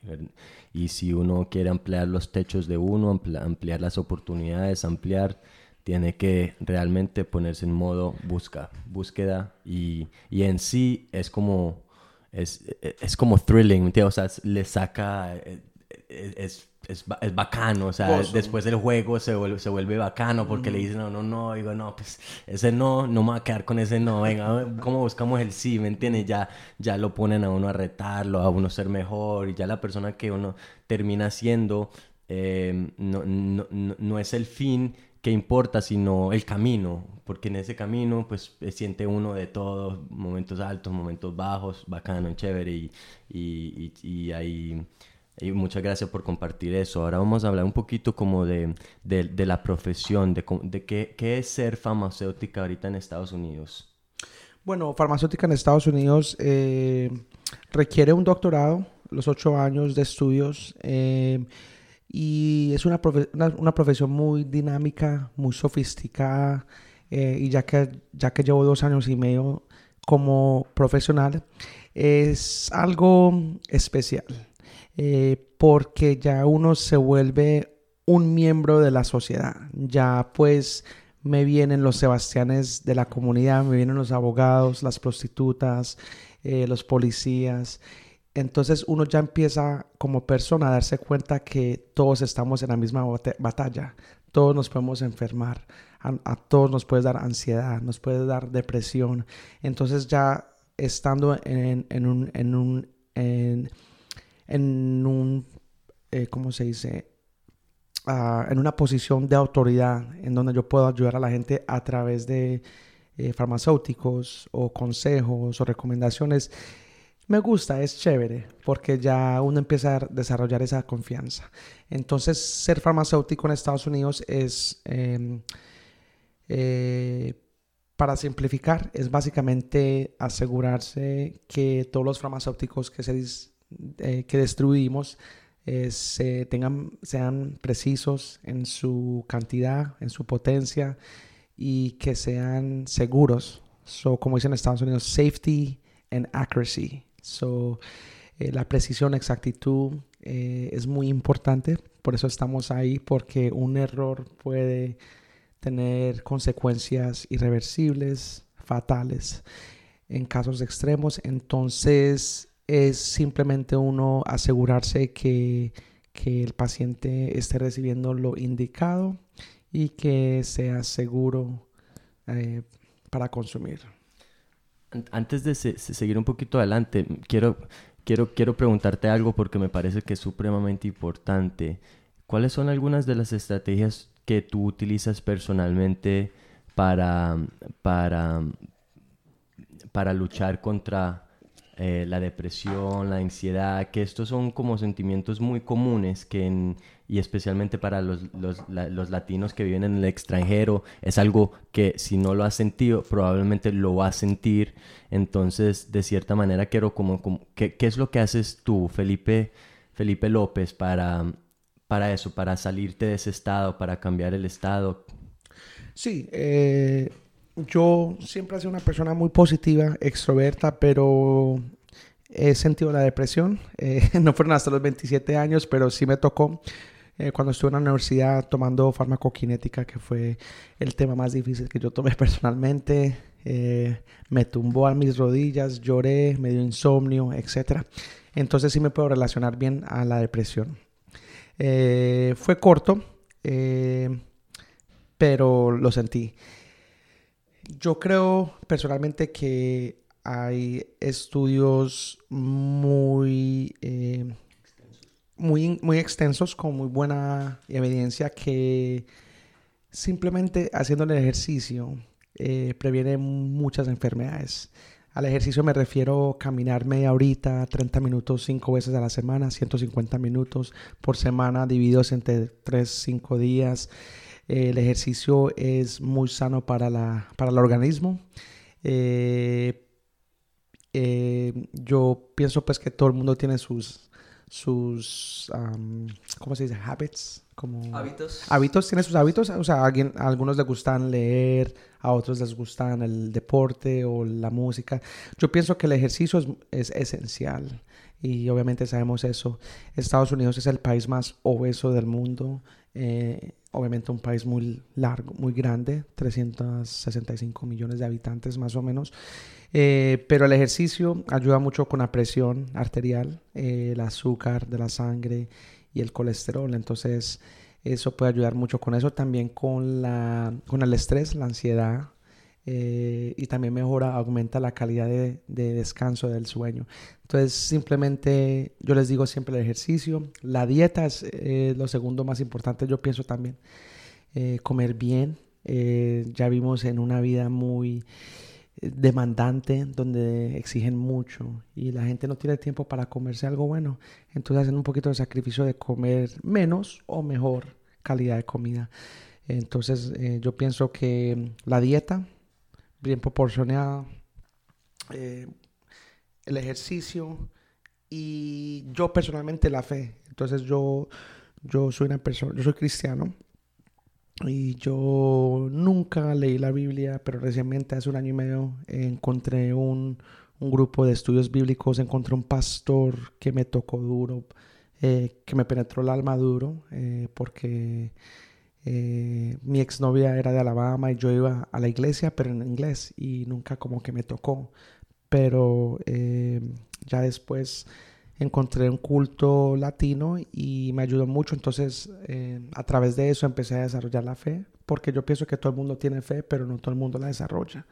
Y si uno quiere ampliar los techos de uno, ampliar las oportunidades, ampliar, tiene que realmente ponerse en modo busca, búsqueda y, y en sí es como es, es, como thrilling, o sea, le saca eh, es, es, es, bacano, o sea, después del juego se vuelve, se vuelve bacano porque le dicen, no, no, no, digo, no, pues ese no, no me va a quedar con ese no, venga, ¿cómo buscamos el sí? ¿Me entiendes? Ya, ya lo ponen a uno a retarlo, a uno ser mejor, y ya la persona que uno termina siendo em, no, no, no, es el fin que importa, sino el camino, porque en ese camino, pues, siente uno de todo, momentos altos, momentos bajos, bacano, chévere, y, y, y, y ahí y muchas gracias por compartir eso. Ahora vamos a hablar un poquito como de, de, la profesión, de, de qué, qué, es ser farmacéutica ahorita en Estados Unidos. Bueno, farmacéutica en Estados Unidos eh, requiere un doctorado, los ocho años de estudios, eh, y es una, una, profesión muy dinámica, muy sofisticada, eh, y ya que, ya que llevo dos años y medio como profesional, es algo especial. Eh, porque ya uno se vuelve un miembro de la sociedad. Ya pues me vienen los Sebastianes de la comunidad, me vienen los abogados, las prostitutas, eh, los policías. Entonces uno ya empieza como persona a darse cuenta que todos estamos en la misma batalla, todos nos podemos enfermar, a, todos nos puede dar ansiedad, nos puede dar depresión. Entonces ya estando en, en un, en un en, en un, eh, ¿cómo se dice? Ah, en una posición de autoridad en donde yo puedo ayudar a la gente a través de eh, farmacéuticos o consejos o recomendaciones. Me gusta, es chévere, porque ya uno empieza a desarrollar esa confianza. Entonces, ser farmacéutico en Estados Unidos es, em, eh, para simplificar, es básicamente asegurarse que todos los farmacéuticos que se, eh, que destruimos eh, se tengan, sean precisos en su cantidad, en su potencia y que sean seguros. So, como dicen en Estados Unidos, safety and accuracy. So, eh, la precisión, exactitud es muy importante. Por eso estamos ahí, porque un error puede tener consecuencias irreversibles, fatales en casos extremos. Entonces, es simplemente uno asegurarse que, el paciente esté recibiendo lo indicado y que sea seguro eh, para consumir. Antes de seguir un poquito adelante, quiero, quiero, quiero preguntarte algo porque me parece que es supremamente importante. ¿Cuáles son algunas de las estrategias que tú utilizas personalmente para, para, para luchar contra eh, la depresión, la ansiedad, que estos son como sentimientos muy comunes que y especialmente para los, los, latinos que viven en el extranjero, es algo que si no lo has sentido, probablemente lo vas a sentir. Entonces, de cierta manera, quiero como, ¿qué, es lo que haces tú, Felipe, Felipe López, para, para eso, para salirte de ese estado, para cambiar el estado? Sí, eh, yo siempre he sido una persona muy positiva, extroverta, pero he sentido la depresión. Eh, no fueron hasta los 27 años, pero sí me tocó eh, cuando estuve en la universidad tomando farmacokinética, que fue el tema más difícil que yo tomé personalmente. Eh, me tumbó a mis rodillas, lloré, me dio insomnio, etc. Entonces sí me puedo relacionar bien a la depresión. fue corto, pero lo sentí. Yo creo personalmente que hay estudios muy, eh, muy, muy extensos con muy buena evidencia que simplemente haciendo el ejercicio eh, previene muchas enfermedades. Al ejercicio me refiero caminar media horita, 30 minutos, 5 veces a la semana, 150 minutos por semana, divididos entre 3, 5 días. El ejercicio es muy sano para, la, para el organismo. Eh, eh, yo pienso pues que todo el mundo tiene sus, sus ¿cómo se dice? Habits. Como hábitos. Hábitos, tiene sus hábitos. O sea, a, algunos les gustan leer, a otros les gustan el deporte o la música. Yo pienso que el ejercicio es, es esencial y obviamente sabemos eso. Estados Unidos es el país más obeso del mundo. Eh, obviamente un país muy largo, muy grande, 365 millones de habitantes más o menos. Eh, pero el ejercicio ayuda mucho con la presión arterial, eh, el azúcar de la sangre y el colesterol. Entonces eso puede ayudar mucho con eso. También con, la, con el estrés, la ansiedad. Y también mejora, aumenta la calidad de, de descanso del sueño. Entonces, simplemente yo les digo siempre el ejercicio. La dieta es eh, lo segundo más importante, yo pienso también. Eh, comer bien. Eh, ya vimos en una vida muy demandante donde exigen mucho y la gente no tiene tiempo para comerse algo bueno. Entonces hacen un poquito de sacrificio de comer menos o mejor calidad de comida. Entonces yo pienso que la dieta bien proporcionada, el ejercicio y yo personalmente la fe. Entonces yo, yo soy una persona, yo soy cristiano y yo nunca leí la Biblia, pero recientemente hace un año y medio encontré un, un grupo de estudios bíblicos, encontré un pastor que me tocó duro, eh, que me penetró el alma duro, eh, porque eh, mi exnovia era de Alabama y yo iba a la iglesia, pero en inglés, y nunca como que me tocó pero eh, ya después encontré un culto latino y me ayudó mucho. Entonces, eh, a través de eso empecé a desarrollar la fe, porque yo pienso que todo el mundo tiene fe, pero no todo el mundo la desarrolla.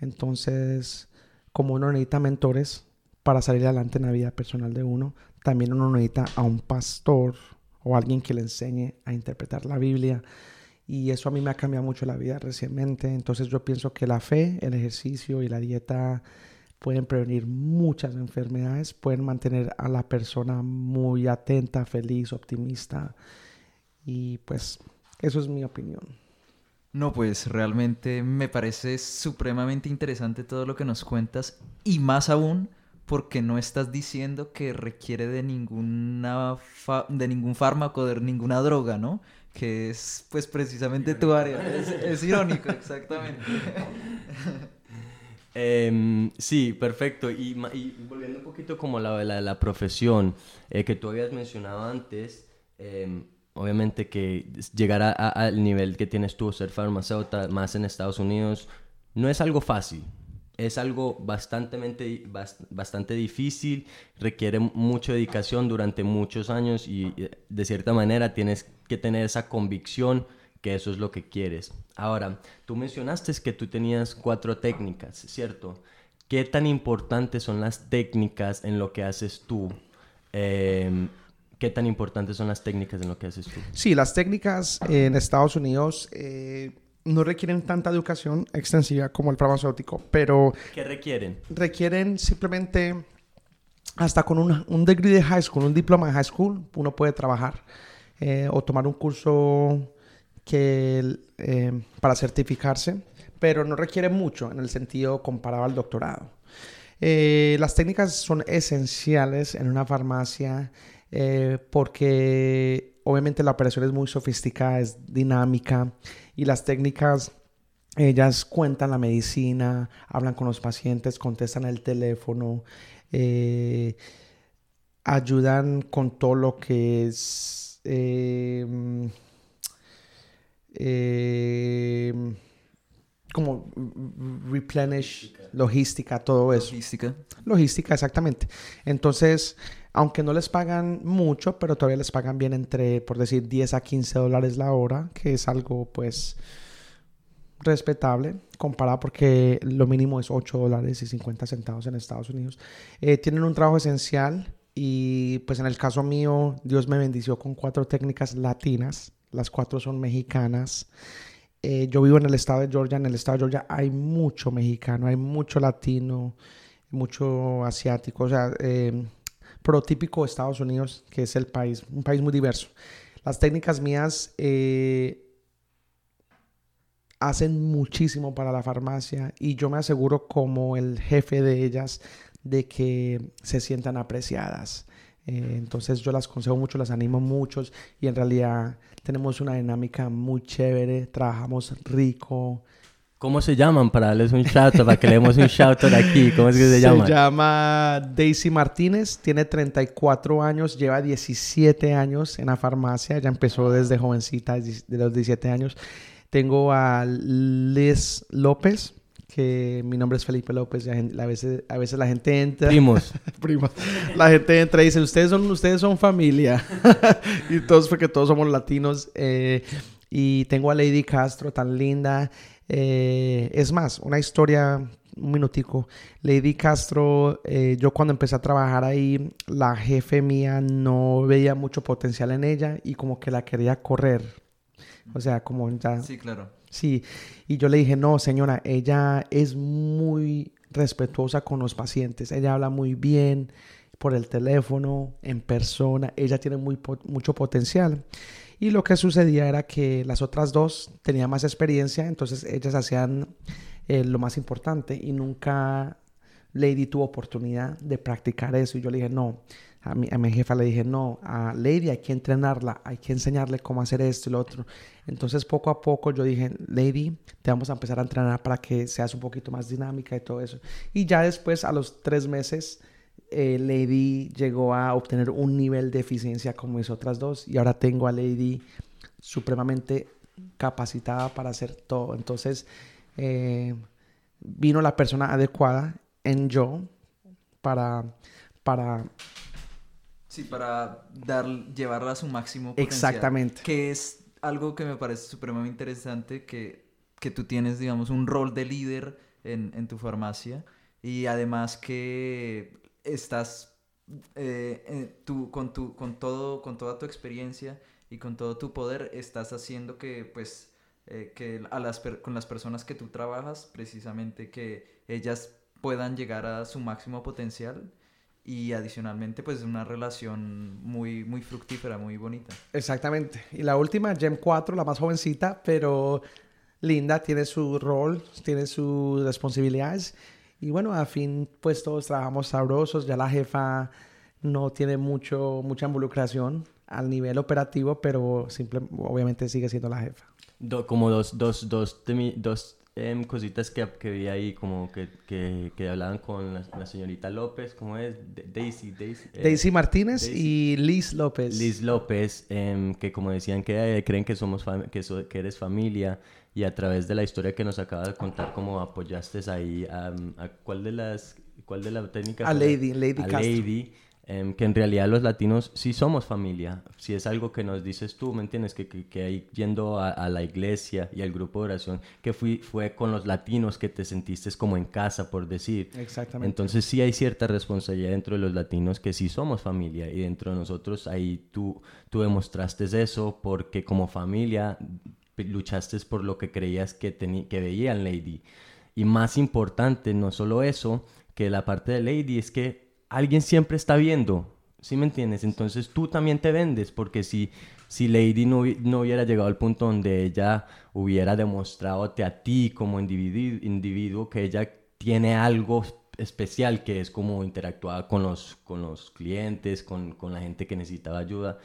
Entonces, como uno necesita mentores para salir adelante en la vida personal de uno, también uno necesita a un pastor o alguien que le enseñe a interpretar la Biblia. Y eso a mí me ha cambiado mucho la vida recientemente. Entonces yo pienso que la fe, el ejercicio y la dieta pueden prevenir muchas enfermedades, pueden mantener a la persona muy atenta, feliz, optimista. Y pues eso es mi opinión. No, pues realmente me parece supremamente interesante todo lo que nos cuentas y más aún porque no estás diciendo que requiere de ninguna de ningún fármaco, de ninguna droga, ¿no? Que es pues precisamente tu área. es irónico, exactamente. Em, sí, perfecto. Y, volviendo un poquito como a la, la, la, profesión eh, que tú habías mencionado antes, em, obviamente que llegar al nivel que tienes tú, ser farmacéutica, más en Estados Unidos, no es algo fácil. Es algo bastante, bastante difícil, requiere mucha dedicación durante muchos años y de cierta manera tienes que tener esa convicción que eso es lo que quieres. Ahora, tú mencionaste que tú tenías cuatro técnicas, ¿cierto? ¿Qué tan importantes son las técnicas en lo que haces tú? Em, ¿Qué tan importantes son las técnicas en lo que haces tú? Sí, las técnicas en Estados Unidos eh, no requieren tanta educación extensiva como el farmacéutico, pero... ¿Qué requieren? Requieren simplemente, hasta con un, un degree de high school, un diploma de high school, uno puede trabajar eh, o tomar un curso que eh, para certificarse, pero no requiere mucho en el sentido comparado al doctorado. Eh, las técnicas son esenciales en una farmacia porque obviamente la operación es muy sofisticada, es dinámica y las técnicas, ellas cuentan la medicina, hablan con los pacientes, contestan el teléfono, ayudan con todo lo que es eh, como replenish, logística, todo eso. Logística. Logística, exactamente. Entonces, aunque no les pagan mucho, pero todavía les pagan bien entre, por decir, 10 a 15 dólares la hora, que es algo, pues, respetable, comparado porque lo mínimo es 8 dólares y 50 centavos en Estados Unidos. Eh, tienen un trabajo esencial y, pues, en el caso mío, Dios me bendició con cuatro técnicas latinas las cuatro son mexicanas. Eh, yo vivo en el estado de Georgia, en el estado de Georgia hay mucho mexicano, hay mucho latino, mucho asiático, o sea, eh, protípico de Estados Unidos, que es el país, un país muy diverso. Las técnicas mías, eh, hacen muchísimo para la farmacia y yo me aseguro como el jefe de ellas de que se sientan apreciadas. Eh, entonces yo las consejo mucho, las animo mucho y en realidad tenemos una dinámica muy chévere, trabajamos rico. ¿Cómo se llaman? Para darles un shout para que le demos un shout aquí. ¿Cómo es que se, se llama? Se llama Daisy Martínez, tiene 34 años, lleva 17 años en la farmacia, ya empezó desde jovencita, de los 17 años. Tengo a Liz López, que mi nombre es Felipe López y a, veces, a veces la gente entra... Primos. Primos. La gente entra y dice, ustedes son, ustedes son familia. y todos porque todos somos latinos. Eh, y tengo a Lady Castro, tan linda. Eh, es más, una historia, un minutico. Lady Castro, eh, yo cuando empecé a trabajar ahí, la jefe mía no veía mucho potencial en ella y como que la quería correr o sea, como ya... Sí, claro. Sí, y yo le dije, no, señora, ella es muy respetuosa con los pacientes, ella habla muy bien por el teléfono, en persona, ella tiene muy mucho potencial. Y lo que sucedía era que las otras dos tenían más experiencia, entonces ellas hacían eh, lo más importante y nunca Lady tuvo oportunidad de practicar eso. Y yo le dije, no, a mi, a mi jefa le dije, no, a Lady hay que entrenarla, hay que enseñarle cómo hacer esto y lo otro. Entonces poco a poco yo dije, Lady, te vamos a empezar a entrenar para que seas un poquito más dinámica y todo eso. Y ya después, a los tres meses, eh, Lady llegó a obtener un nivel de eficiencia como mis otras dos. Y ahora tengo a Lady supremamente capacitada para hacer todo. Entonces, eh, vino la persona adecuada en yo para, para Sí, para dar, llevarla a su máximo potencial. Exactamente. Que es algo que me parece supremamente interesante, que, que tú tienes, digamos, un rol de líder en, en tu farmacia y además que estás eh, tú, con, tu, con, todo, con toda tu experiencia y con todo tu poder, estás haciendo que, pues, eh, que a las con las personas que tú trabajas, precisamente que ellas puedan llegar a su máximo potencial y adicionalmente pues una relación muy, muy fructífera, muy bonita. Exactamente. Y la última, Gem 4, la más jovencita, pero linda, tiene su rol, tiene sus responsabilidades. Y bueno, a fin pues todos trabajamos sabrosos, ya la jefa no tiene mucho, mucha involucración al nivel operativo, pero simple, obviamente sigue siendo la jefa. como dos, dos, dos, dos Em, cositas que, que, vi ahí, como que, que, que hablaban con la, señorita López, ¿cómo es? Daisy, Daisy, eh, Daisy Martínez y Liz López. Liz López, em, que como decían que eh, creen que, somos que, que eres familia y a través de la historia que nos acaba de contar, cómo apoyaste ahí a, cuál de las, cuál de la técnica... A Lady, Lady a Lady Em, que en realidad los latinos sí somos familia. Si es algo que nos dices tú, ¿me entiendes? Que, que, ahí yendo a, la iglesia y al grupo de oración, que fui, fue con los latinos que te sentiste como en casa, por decir. Exactamente. Entonces sí hay cierta responsabilidad dentro de los latinos que sí somos familia y dentro de nosotros ahí tú, tú demostraste eso porque como familia luchaste por lo que creías que, que veían Lady. Y más importante, no solo eso, que la parte de Lady es que alguien siempre está viendo, ¿sí me entiendes? Entonces tú también te vendes, porque si, si Lady no, no hubiera llegado al punto donde ella hubiera demostrado a ti como individuo, individuo que ella tiene algo especial que es como interactuar con los, con los clientes, con, con la gente que necesitaba ayuda,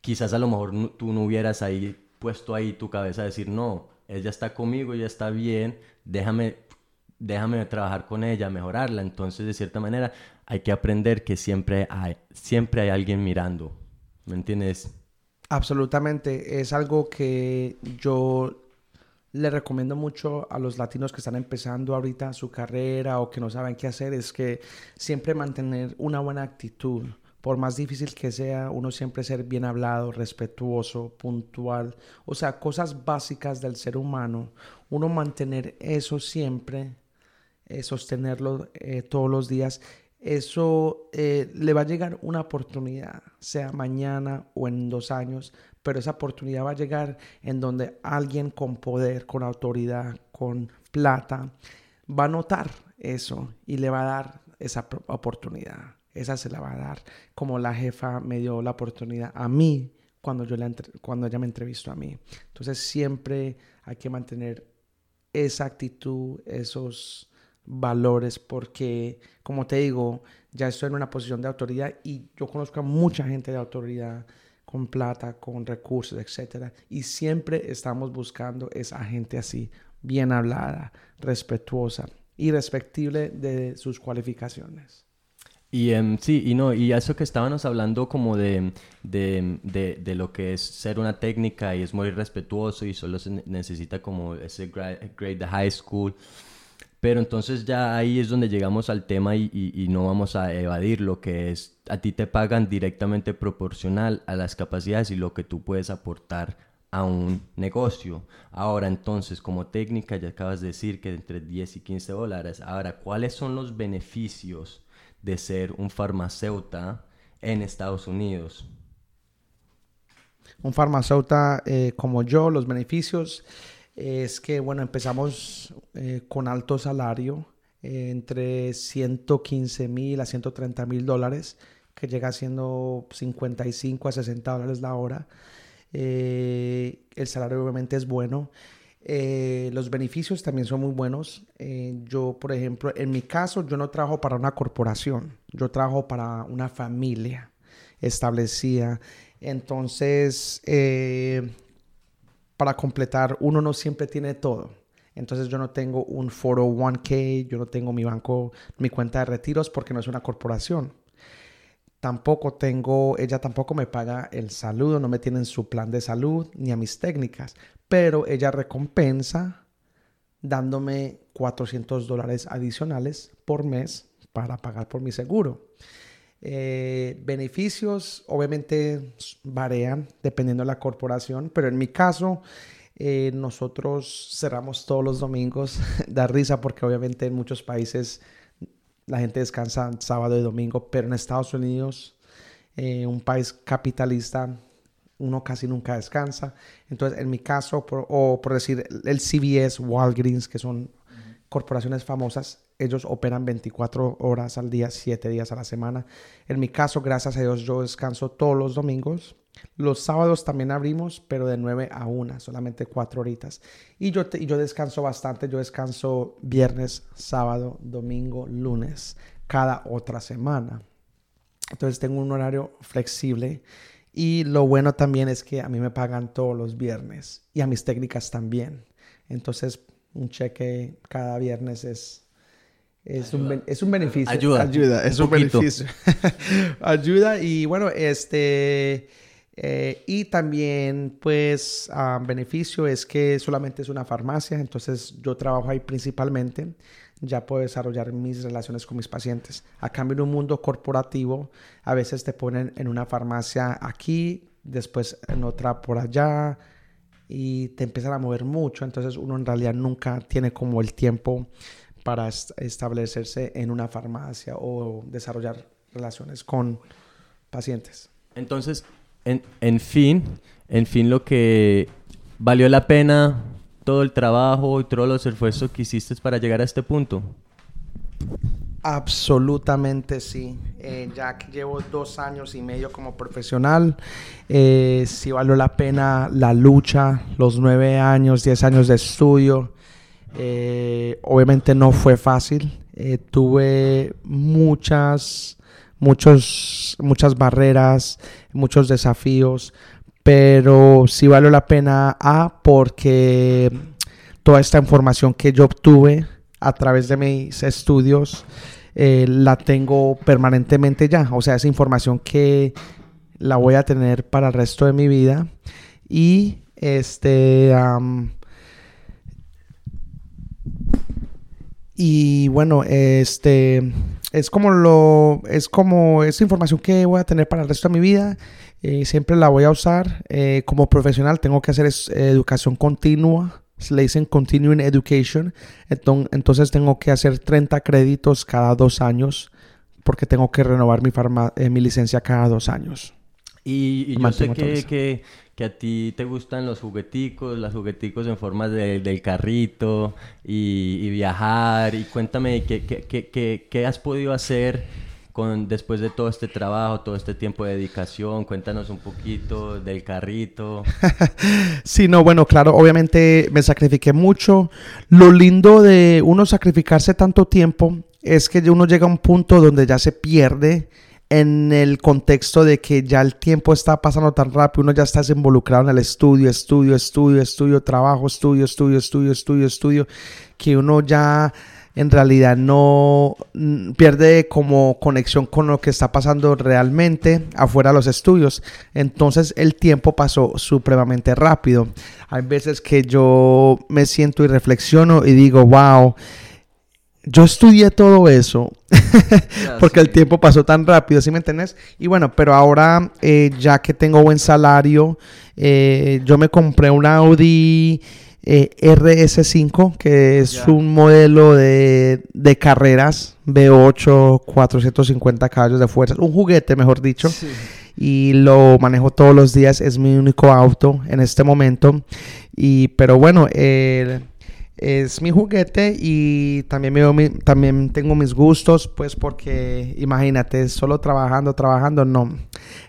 quizás a lo mejor tú no hubieras ahí puesto ahí tu cabeza a decir, no, ella está conmigo, ella está bien, déjame, déjame trabajar con ella, mejorarla. Entonces, de cierta manera, hay que aprender que siempre hay, siempre hay alguien mirando. ¿Me entiendes? Absolutamente. Es algo que yo le recomiendo mucho a los latinos que están empezando ahorita su carrera o que no saben qué hacer, es que siempre mantener una buena actitud. Por más difícil que sea, uno siempre ser bien hablado, respetuoso, puntual. O sea, cosas básicas del ser humano. Uno mantener eso siempre, eh, sostenerlo eh, todos los días eso eh, le va a llegar una oportunidad, sea mañana o en dos años, pero esa oportunidad va a llegar en donde alguien con poder, con autoridad, con plata, va a notar eso y le va a dar esa oportunidad. Esa se la va a dar como la jefa me dio la oportunidad a mí cuando, yo la cuando ella me entrevistó a mí. Entonces siempre hay que mantener esa actitud, esos valores, porque como te digo, ya estoy en una posición de autoridad y yo conozco a mucha gente de autoridad con plata, con recursos, etcétera, y siempre estamos buscando esa gente así, bien hablada, respetuosa y respectible de sus cualificaciones. Y em, sí, y no, y eso que estábamos hablando como de, de, de, lo que es ser una técnica y es muy respetuoso y solo se necesita como ese grade, de high school. Pero entonces ya ahí es donde llegamos al tema y, no vamos a evadir lo que es, a ti te pagan directamente proporcional a las capacidades y lo que tú puedes aportar a un negocio. Ahora entonces, como técnica, ya acabas de decir que entre 10 y 15 dólares. Ahora, ¿cuáles son los beneficios? de ser un farmacéutico en Estados Unidos? Un farmacéutico eh, como yo, los beneficios es que, bueno, empezamos eh, con alto salario, eh, entre 115 mil a 130 mil dólares, que llega siendo 55 a 60 dólares la hora. el salario obviamente es bueno. Eh, los beneficios también son muy buenos. Eh, yo, por ejemplo, en mi caso, yo no trabajo para una corporación, yo trabajo para una familia establecida. Entonces, eh, para completar, uno no siempre tiene todo. Entonces yo no tengo un 401k, yo no tengo mi banco, mi cuenta de retiros porque no es una corporación. Tampoco tengo, ella tampoco me paga el saludo, no me tiene en su plan de salud ni a mis técnicas pero ella recompensa dándome 400 dólares adicionales por mes para pagar por mi seguro. Eh, beneficios obviamente varían dependiendo de la corporación, pero en mi caso eh, nosotros cerramos todos los domingos. da risa porque obviamente en muchos países la gente descansa sábado y domingo, pero en Estados Unidos, eh, un país capitalista, uno casi nunca descansa. Entonces, en mi caso, o por decir el CVS, Walgreens, que son corporaciones famosas, ellos operan 24 horas al día, 7 días a la semana. En mi caso, gracias a Dios, yo descanso todos los domingos. Los sábados también abrimos, pero de 9 a 1, solamente 4 horitas. Y yo, yo descanso bastante, yo descanso viernes, sábado, domingo, lunes, cada otra semana. Entonces tengo un horario flexible y lo bueno también es que a mí me pagan todos los viernes y a mis técnicas también. Entonces, un cheque cada viernes es, es, un, es un, beneficio. Ayuda. Ayuda, es un, beneficio. Ayuda y bueno, este... Eh, y también, pues, ah, beneficio es que solamente es una farmacia, entonces yo trabajo ahí principalmente ya puedo desarrollar mis relaciones con mis pacientes. A cambio, en un mundo corporativo, a veces te ponen en una farmacia aquí, después en otra por allá, y te empiezan a mover mucho. Entonces, uno en realidad nunca tiene como el tiempo para establecerse en una farmacia o desarrollar relaciones con pacientes. Entonces, en, en fin, en fin, lo que valió la pena todo el trabajo y todos los esfuerzos que hiciste para llegar a este punto? Absolutamente sí. Eh, ya que llevo dos años y medio como profesional, eh, sí valió la pena la lucha, los nueve años, diez años de estudio. Eh, obviamente no fue fácil. Eh, tuve muchas, muchos, muchas barreras, muchos desafíos, pero sí vale la pena porque toda esta información que yo obtuve a través de mis estudios eh, la tengo permanentemente ya, o sea, esa información que la voy a tener para el resto de mi vida y este y bueno, este es como lo es como esa información que voy a tener para el resto de mi vida eh, siempre la voy a usar. Eh, como profesional tengo que hacer educación continua. le dicen Continuing Education. Entonces tengo que hacer 30 créditos cada dos años porque tengo que renovar mi, eh, mi licencia cada dos años. Y, yo sé que, que, a ti te gustan los jugueticos, los jugueticos en forma del carrito y, y, viajar. Y cuéntame, ¿qué, qué, qué, qué has podido hacer con, después de todo este trabajo, todo este tiempo de dedicación, cuéntanos un poquito del carrito. sí, no, bueno, claro, obviamente me sacrifiqué mucho. Lo lindo de uno sacrificarse tanto tiempo es que uno llega a un punto donde ya se pierde en el contexto de que ya el tiempo está pasando tan rápido, uno ya está involucrado en el estudio, estudio, estudio, estudio, trabajo, estudio, estudio, estudio, estudio, estudio, que uno ya en realidad no mm, pierde como conexión con lo que está pasando realmente afuera de los estudios. Entonces el tiempo pasó supremamente rápido. Hay veces que yo me siento y reflexiono y digo, wow, yo estudié todo eso porque el tiempo pasó tan rápido, ¿sí me entiendes? Y bueno, pero ahora eh, ya que tengo buen salario, eh, yo me compré un Audi eh, RS5, que es un modelo de, carreras V8, 450 caballos de fuerza, un juguete, mejor dicho. Y lo manejo todos los días, es mi único auto en este momento. Y, pero bueno, es mi juguete y también, me, también tengo mis gustos, pues porque imagínate, solo trabajando, trabajando, no.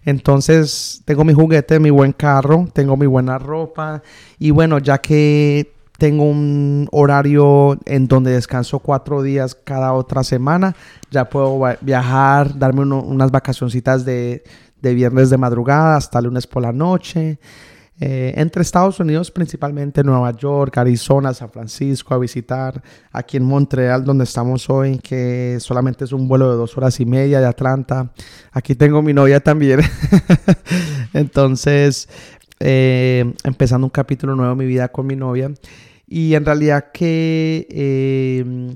Entonces tengo mi juguete, mi buen carro, tengo mi buena ropa y bueno, ya que tengo un horario en donde descanso cuatro días cada otra semana, ya puedo viajar, darme unas vacacioncitas de, de viernes de madrugada hasta lunes por la noche. Eh, entre Estados Unidos, principalmente Nueva York, Arizona, San Francisco, a visitar aquí en Montreal, donde estamos hoy, que solamente es un vuelo de dos horas y media de Atlanta. Aquí tengo mi novia también. Entonces, eh, empezando un capítulo nuevo de mi vida con mi novia. Y en realidad que... Eh,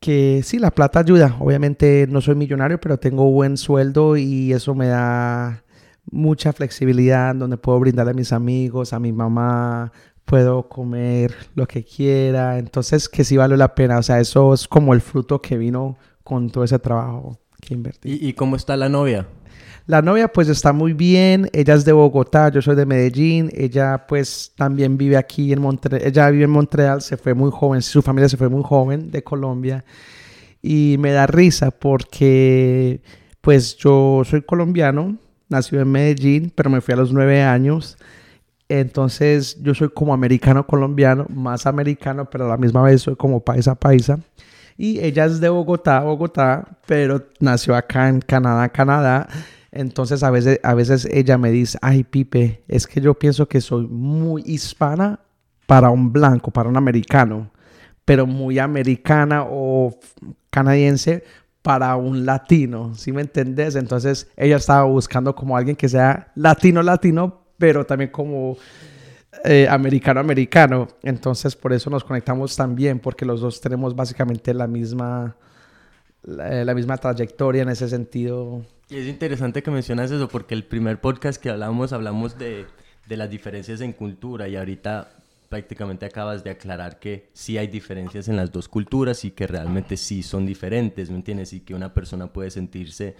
que sí, la plata ayuda. Obviamente no soy millonario, pero tengo buen sueldo y eso me da mucha flexibilidad donde puedo brindarle a mis amigos, a mi mamá, puedo comer lo que quiera. Entonces, que sí vale la pena. O sea, eso es como el fruto que vino con todo ese trabajo que invertí. ¿Y, cómo está la novia? La novia pues está muy bien, ella es de Bogotá, yo soy de Medellín, ella pues también vive aquí en Montreal, ella vive en Montreal, se fue muy joven, su familia se fue muy joven de Colombia y me da risa porque pues yo soy colombiano, nació en Medellín, pero me fui a los nueve años. Entonces yo soy como americano colombiano, más americano, pero a la misma vez soy como paisa paisa. Y ella es de Bogotá, Bogotá, pero nació acá en Canadá, Canadá. Entonces a veces, a veces ella me dice, ay Pipe, es que yo pienso que soy muy hispana para un blanco, para un americano, pero muy americana o canadiense para un latino, ¿sí me entendés? Entonces ella estaba buscando como alguien que sea latino, latino, pero también como eh, americano, americano. Entonces por eso nos conectamos también, porque los dos tenemos básicamente la misma, la, la misma trayectoria en ese sentido. Y es interesante que mencionas eso, porque el primer podcast que hablamos, hablamos de, de las diferencias en cultura y ahorita prácticamente acabas de aclarar que sí hay diferencias en las dos culturas y que realmente sí son diferentes, ¿me entiendes? Y que una persona puede sentirse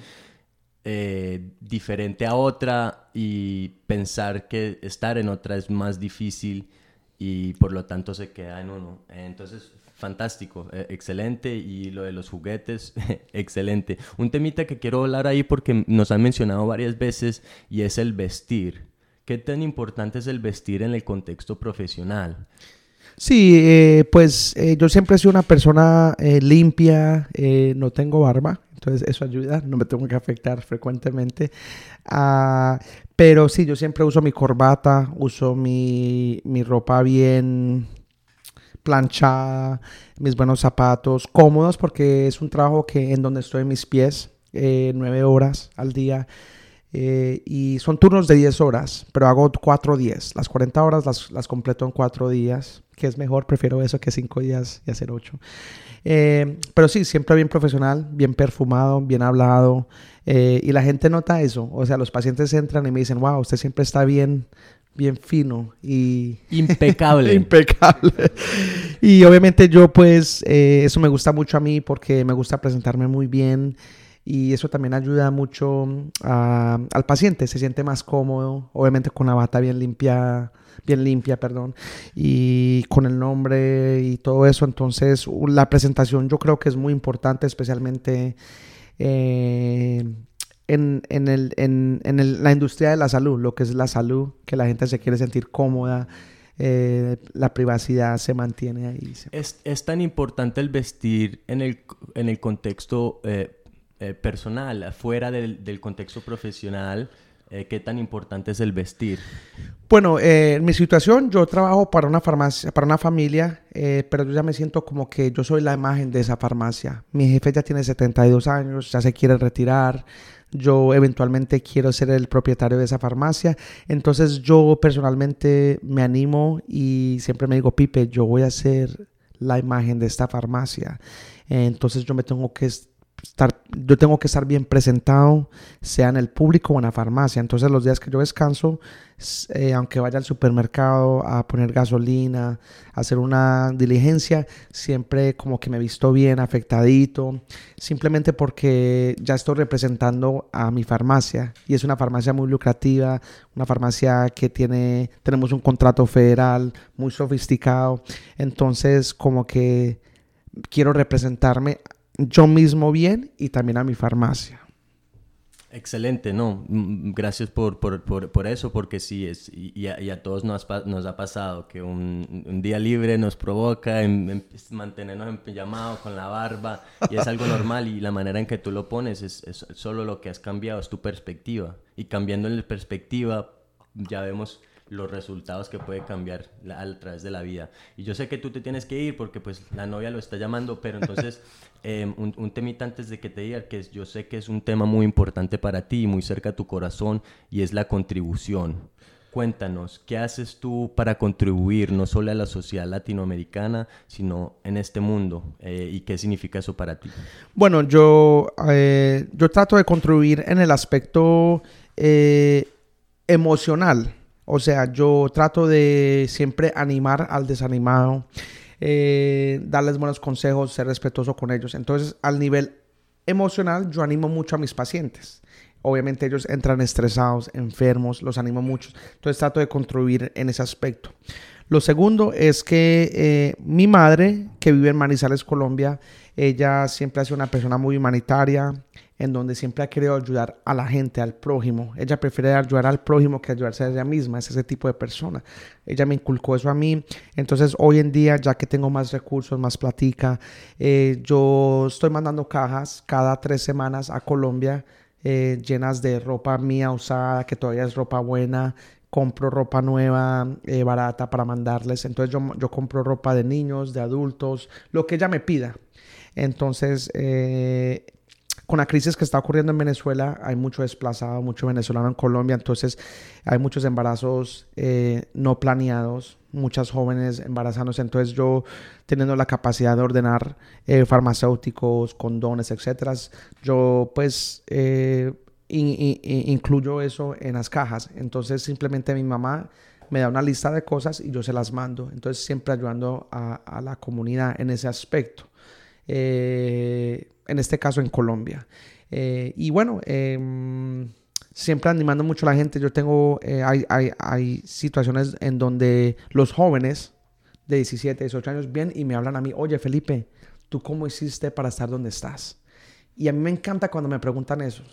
eh, diferente a otra y pensar que estar en otra es más difícil y por lo tanto se queda en uno. Entonces, fantástico, eh, excelente. Y lo de los juguetes, excelente. Un temita que quiero hablar ahí porque nos han mencionado varias veces y es el vestir. ¿Qué tan importante es el vestir en el contexto profesional? Sí, eh, pues eh, yo siempre he sido una persona eh, limpia, no tengo barba, entonces eso ayuda, no me tengo que afectar frecuentemente. Ah, pero sí, yo siempre uso mi corbata, uso mi, mi ropa bien planchada, mis buenos zapatos, cómodos, porque es un trabajo que en donde estoy mis pies, nueve horas al día. Eh, y son turnos de 10 horas, pero hago 4 días. Las 40 horas las, las, completo en 4 días, que es mejor, prefiero eso que 5 días y hacer 8. Eh, pero sí, siempre bien profesional, bien perfumado, bien hablado. Eh, y la gente nota eso. O sea, los pacientes entran y me dicen, wow, usted siempre está bien, bien fino y... Impecable. Impecable. y obviamente yo pues, eso me gusta mucho a mí porque me gusta presentarme muy bien y eso también ayuda mucho mm, al paciente, se siente más cómodo, obviamente con la bata bien limpia, bien limpia, perdón, y con el nombre y todo eso. Entonces, la presentación yo creo que es muy importante, especialmente eh, en, en, el, en, en la industria de la salud, lo que es la salud, que la gente se quiere sentir cómoda, eh, la privacidad se mantiene ahí. Es, es tan importante el vestir en el, en el contexto eh, eh, personal, fuera del, del contexto profesional. eh, ¿Qué tan importante es el vestir? Bueno, eh, en mi situación, yo trabajo para una farmacia, para una familia, eh, pero yo ya me siento como que yo soy la imagen de esa farmacia. Mi jefe ya tiene 72 años, ya se quiere retirar. Yo eventualmente quiero ser el propietario de esa farmacia. Entonces yo personalmente me animo y siempre me digo, Pipe, yo voy a ser la imagen de esta farmacia. Entonces yo me tengo que estar, yo tengo que estar bien presentado, sea en el público o en la farmacia. Entonces los días que yo descanso, eh, aunque vaya al supermercado a poner gasolina, a hacer una diligencia, siempre como que me visto bien, afectadito, simplemente porque ya estoy representando a mi farmacia y es una farmacia muy lucrativa, una farmacia que tiene, tenemos un contrato federal muy sofisticado, entonces como que quiero representarme yo mismo bien y también a mi farmacia. Excelente, no. Gracias por, por, por, por eso, porque sí, es, y, a, todos nos, nos ha pasado que un, día libre nos provoca en- en- mantenernos en pijamado con la barba, y es algo normal, y la manera en que tú lo pones es, es solo lo que has cambiado, es tu perspectiva. Y cambiando la perspectiva, ya vemos los resultados que puede cambiar la- a través de la vida. Y yo sé que tú te tienes que ir porque pues la novia lo está llamando, pero entonces eh, un, un temita antes de que te diga, que es- yo sé que es un tema muy importante para ti, muy cerca a tu corazón, y es la contribución. Cuéntanos, ¿qué haces tú para contribuir no solo a la sociedad latinoamericana, sino en este mundo? Eh, ¿Y qué significa eso para ti? Bueno, yo, eh, yo trato de contribuir en el aspecto eh, emocional. O sea, yo trato de siempre animar al desanimado, eh, darles buenos consejos, ser respetuoso con ellos. Entonces, al nivel emocional, yo animo mucho a mis pacientes. Obviamente ellos entran estresados, enfermos, los animo mucho. Entonces trato de contribuir en ese aspecto. Lo segundo es que eh, mi madre, que vive en Manizales, Colombia, ella siempre ha sido una persona muy humanitaria, en donde siempre ha querido ayudar a la gente, al prójimo. Ella prefiere ayudar al prójimo que ayudarse a ella misma, es ese tipo de persona. Ella me inculcó eso a mí. Entonces, hoy en día, ya que tengo más recursos, más platica, eh, yo estoy mandando cajas cada tres semanas a Colombia eh, llenas de ropa mía usada, que todavía es ropa buena. Compro ropa nueva, eh, barata para mandarles. Entonces yo, yo compro ropa de niños, de adultos, lo que ella me pida. Entonces, eh, con la crisis que está ocurriendo en Venezuela, hay mucho desplazado, mucho venezolano en Colombia, entonces hay muchos embarazos eh, no planeados, muchas jóvenes embarazándose, entonces yo teniendo la capacidad de ordenar eh, farmacéuticos, condones, etcétera, yo pues eh, in- in- in- incluyo eso en las cajas, entonces simplemente mi mamá me da una lista de cosas y yo se las mando, entonces siempre ayudando a, a la comunidad en ese aspecto. Eh, en este caso en Colombia. Eh, y bueno, em, siempre animando mucho a la gente. Yo tengo, eh, hay, hay, hay situaciones en donde los jóvenes de 17, 18 años vienen y me hablan a mí, oye Felipe, ¿tú cómo hiciste para estar donde estás? Y a mí me encanta cuando me preguntan eso.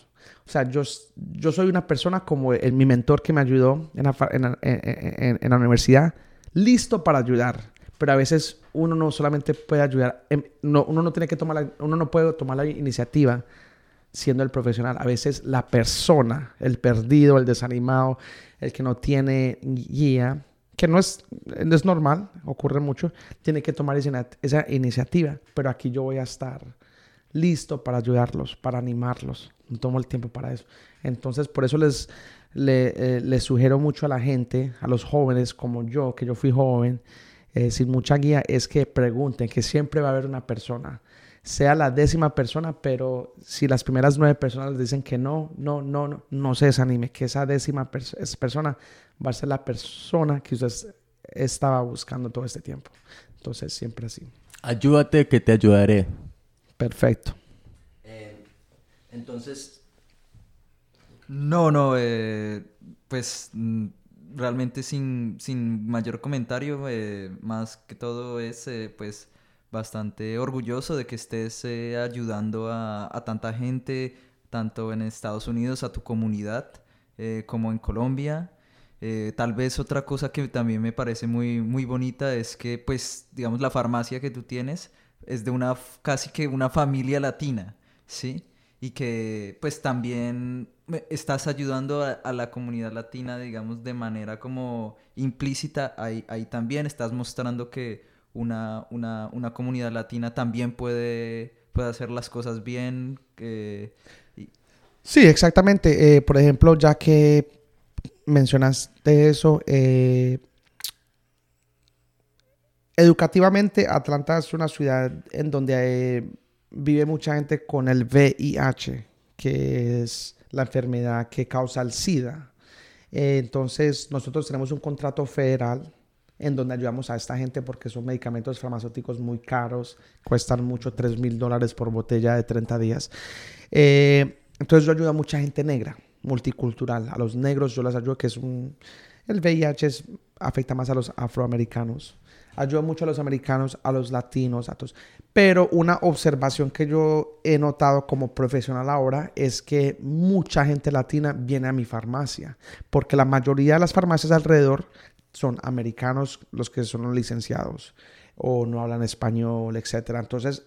O sea, yo, yo soy una persona como el, mi mentor que me ayudó en la- en- en- en la universidad, listo para ayudar pero a veces uno no solamente puede ayudar, em, no, uno no tiene que tomar la, uno no puede tomar la iniciativa siendo el profesional. A veces la persona, el perdido, el desanimado, el que no tiene guía, que no es, no es normal, ocurre mucho, tiene que tomar esa, esa iniciativa. Pero aquí yo voy a estar listo para ayudarlos, para animarlos. No tomo el tiempo para eso. Entonces, por eso les, le, eh, les sugiero mucho a la gente, a los jóvenes como yo, que yo fui joven, eh, sin mucha guía, es que pregunten, que siempre va a haber una persona, sea la décima persona, pero si las primeras nueve personas les dicen que no, no, no, no, no se desanime, que esa décima pers- esa persona va a ser la persona que usted estaba buscando todo este tiempo. Entonces, siempre así. Ayúdate que te ayudaré. Perfecto. Eh, entonces, No, no, eh, pues mm, realmente sin, sin mayor comentario, eh, más que todo es eh, pues bastante orgulloso de que estés eh, ayudando a, a, tanta gente, tanto en Estados Unidos, a tu comunidad, como en Colombia. Tal vez otra cosa que también me parece muy, muy bonita es que, pues, digamos, la farmacia que tú tienes es de una, casi que una familia latina, ¿sí? Y que, pues, también estás ayudando a, la comunidad latina, digamos, de manera como implícita. Ahí, ahí también estás mostrando que una, una, una comunidad latina también puede, puede hacer las cosas bien. Sí, exactamente. Eh, por ejemplo, ya que mencionaste eso, eh, educativamente Atlanta es una ciudad en donde eh, vive mucha gente con el VIH, que es la enfermedad que causa el SIDA. entonces, nosotros tenemos un contrato federal en donde ayudamos a esta gente porque son medicamentos farmacéuticos muy caros, cuestan mucho, 3 mil dólares por botella de 30 días. Eh, entonces yo ayudo a mucha gente negra, multicultural, a los negros yo les ayudo, que es un... El VIH afecta más a los afroamericanos. Ayuda mucho a los americanos, a los latinos, a todos. Pero una observación que yo he notado como profesional ahora es que mucha gente latina viene a mi farmacia, porque la mayoría de las farmacias alrededor son americanos los que son licenciados o no hablan español, etc. Entonces,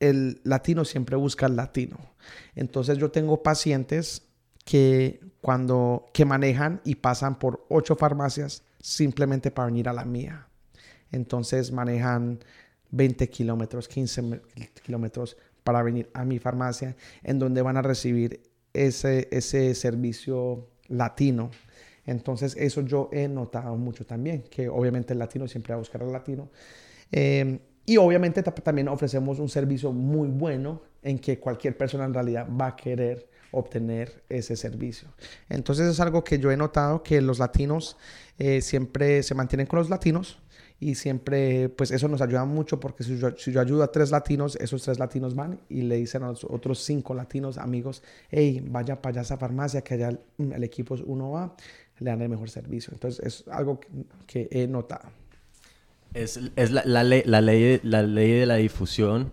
el latino siempre busca al latino. Entonces, yo tengo pacientes que cuando que manejan y pasan por ocho farmacias simplemente para venir a la mía. Entonces manejan 20 kilómetros, 15 kilómetros para venir a mi farmacia, en donde van a recibir ese, ese servicio latino entonces eso yo he notado mucho también, que obviamente el latino siempre va a buscar al latino. Em, y obviamente también ofrecemos un servicio muy bueno en que cualquier persona en realidad va a querer obtener ese servicio. Entonces es algo que yo he notado que los latinos eh, siempre se mantienen con los latinos y siempre, pues eso nos ayuda mucho porque si yo, si yo, ayudo a tres latinos, esos tres latinos van y le dicen a los otros cinco latinos amigos, hey, vaya para allá a esa farmacia que allá el, el equipo uno va le dan el mejor servicio. Entonces es algo que, he notado. Es, es la, la, ley, la, ley, la ley de la difusión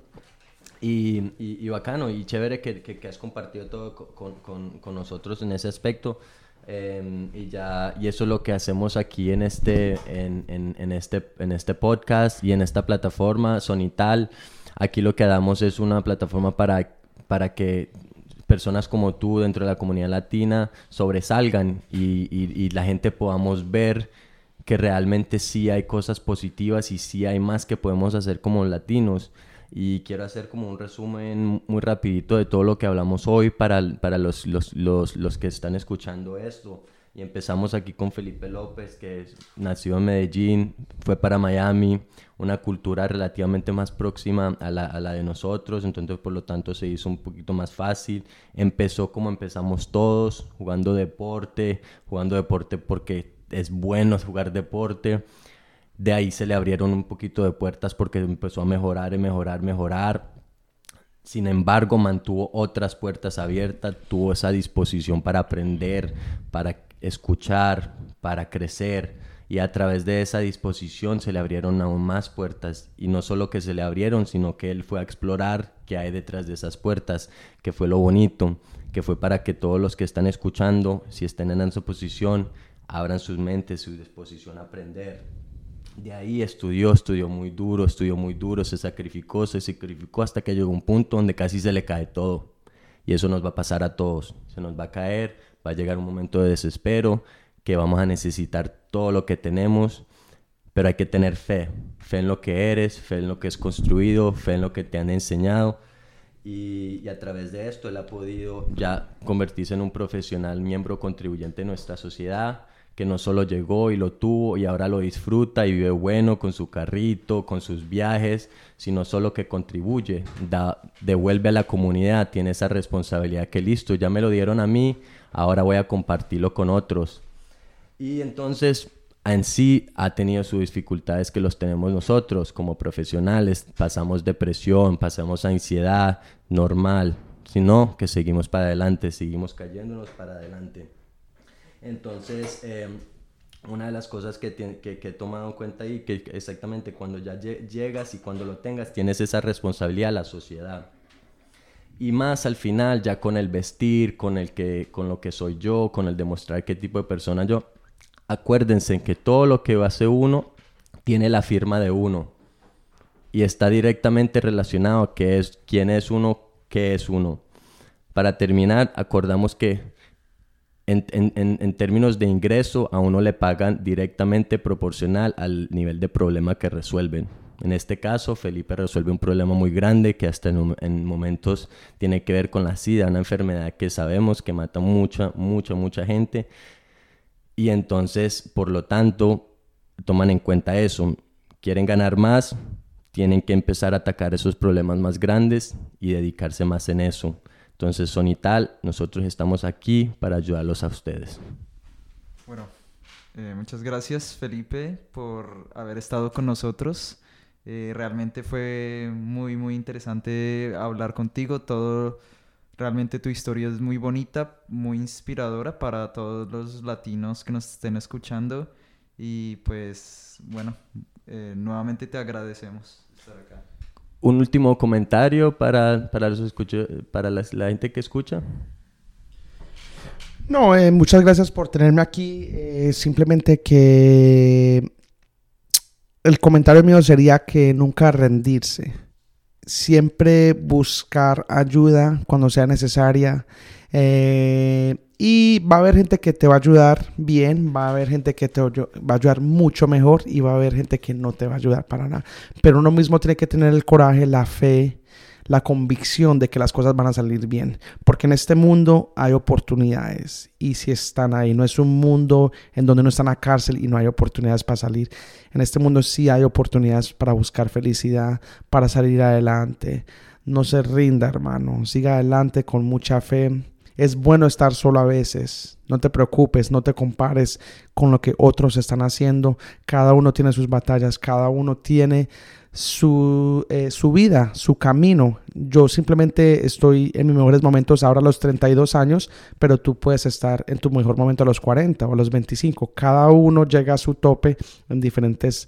y, y, bacano y chévere que, que, has compartido todo con, con, con, nosotros en ese aspecto. Em, y ya y eso es lo que hacemos aquí en este en, este en este podcast y en esta plataforma Sonital aquí lo que damos es una plataforma para para que personas como tú dentro de la comunidad latina sobresalgan y, la gente podamos ver que realmente sí hay cosas positivas y sí hay más que podemos hacer como latinos. Y quiero hacer como un resumen muy rapidito de todo lo que hablamos hoy para, para los, los, los, los que están escuchando esto. Y empezamos aquí con Felipe López, que nació en Medellín, fue para Miami, una cultura relativamente más próxima a la, a la, de nosotros, entonces por lo tanto se hizo un poquito más fácil. Empezó como empezamos todos, jugando deporte, jugando deporte porque es bueno jugar deporte. De ahí se le abrieron un poquito de puertas porque empezó a mejorar y mejorar, mejorar. Sin embargo, mantuvo otras puertas abiertas, tuvo esa disposición para aprender, para escuchar, para crecer. Y a través de esa disposición se le abrieron aún más puertas. Y no solo que se le abrieron, sino que él fue a explorar qué hay detrás de esas puertas, que fue lo bonito, que fue para que todos los que están escuchando, si están en esa posición, abran sus mentes, su disposición a aprender. De ahí estudió, estudió muy duro, estudió muy duro, se sacrificó, se sacrificó hasta que llegó un punto donde casi se le cae todo. Y eso nos va a pasar a todos. Se nos va a caer, va a llegar un momento de desespero, que vamos a necesitar todo lo que tenemos, pero hay que tener fe, fe en lo que eres, fe en lo que es construido, fe en lo que te han enseñado. Y, a través de esto él ha podido ya convertirse en un profesional, miembro contribuyente de nuestra sociedad, que no solo llegó y lo tuvo y ahora lo disfruta y vive bueno con su carrito, con sus viajes, sino solo que contribuye, da, devuelve a la comunidad, tiene esa responsabilidad que listo, ya me lo dieron a mí, ahora voy a compartirlo con otros. Y entonces en sí ha tenido sus dificultades que los tenemos nosotros como profesionales. Pasamos depresión, pasamos ansiedad, normal, sino que seguimos para adelante, seguimos cayéndonos para adelante. Entonces, eh, una de las cosas que, que, que, he tomado en cuenta ahí, que exactamente cuando ya llegas y cuando lo tengas, tienes esa responsabilidad a la sociedad. Y más al final, ya con el vestir, con, el que, con lo que soy yo, con el demostrar qué tipo de persona yo, acuérdense que todo lo que hace uno tiene la firma de uno. Y está directamente relacionado a qué es, quién es uno, qué es uno. Para terminar, acordamos que en, términos de ingreso, a uno le pagan directamente proporcional al nivel de problema que resuelven. En este caso, Felipe resuelve un problema muy grande que hasta en, momentos tiene que ver con la SIDA, una enfermedad que sabemos que mata mucha, mucha, mucha gente. Y entonces, por lo tanto, toman en cuenta eso. Quieren ganar más, tienen que empezar a atacar esos problemas más grandes y dedicarse más en eso. Entonces, Sonital, nosotros estamos aquí para ayudarlos a ustedes. Bueno, eh, muchas gracias Felipe por haber estado con nosotros. Eh, realmente fue muy, muy interesante hablar contigo. Todo, realmente tu historia es muy bonita, muy inspiradora para todos los latinos que nos estén escuchando. Y pues, bueno, eh, nuevamente te agradecemos estar acá un último comentario para, para, los para la, gente que escucha. No, eh, muchas gracias por tenerme aquí. Eh, simplemente que el comentario mío sería que nunca rendirse. Siempre buscar ayuda cuando sea necesaria. Eh, y va a haber gente que te va a ayudar bien, va a haber gente que te va a ayudar mucho mejor y va a haber gente que no te va a ayudar para nada. Pero uno mismo tiene que tener el coraje, la fe, la convicción de que las cosas van a salir bien. Porque en este mundo hay oportunidades y si están ahí, no es un mundo en donde no están a cárcel y no hay oportunidades para salir. En este mundo sí hay oportunidades para buscar felicidad, para salir adelante. No se rinda, hermano. Siga adelante con mucha fe es bueno estar solo a veces. No te preocupes, no te compares con lo que otros están haciendo. Cada uno tiene sus batallas, cada uno tiene su, eh, su vida, su camino. Yo simplemente estoy en mis mejores momentos ahora a los 32 años, pero tú puedes estar en tu mejor momento a los 40 o a los 25. Cada uno llega a su tope en diferentes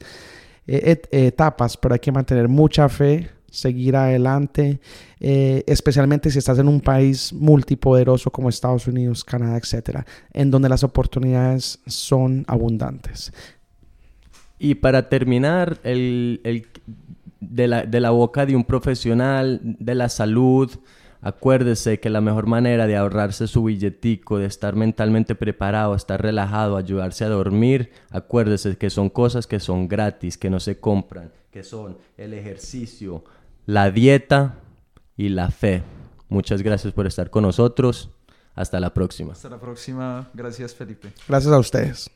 eh, etapas, pero hay que mantener mucha fe, seguir adelante, eh, especialmente si estás en un país multipoderoso como Estados Unidos, Canadá, etcétera, en donde las oportunidades son abundantes. Y para terminar, el, el, de, la, de la boca de un profesional de la salud, Acuérdese que la mejor manera de ahorrarse su billetico, de estar mentalmente preparado, estar relajado, ayudarse a dormir, acuérdese que son cosas que son gratis, que no se compran, que son el ejercicio, la dieta y la fe. Muchas gracias por estar con nosotros. Hasta la próxima. Hasta la próxima. Gracias, Felipe. Gracias a ustedes.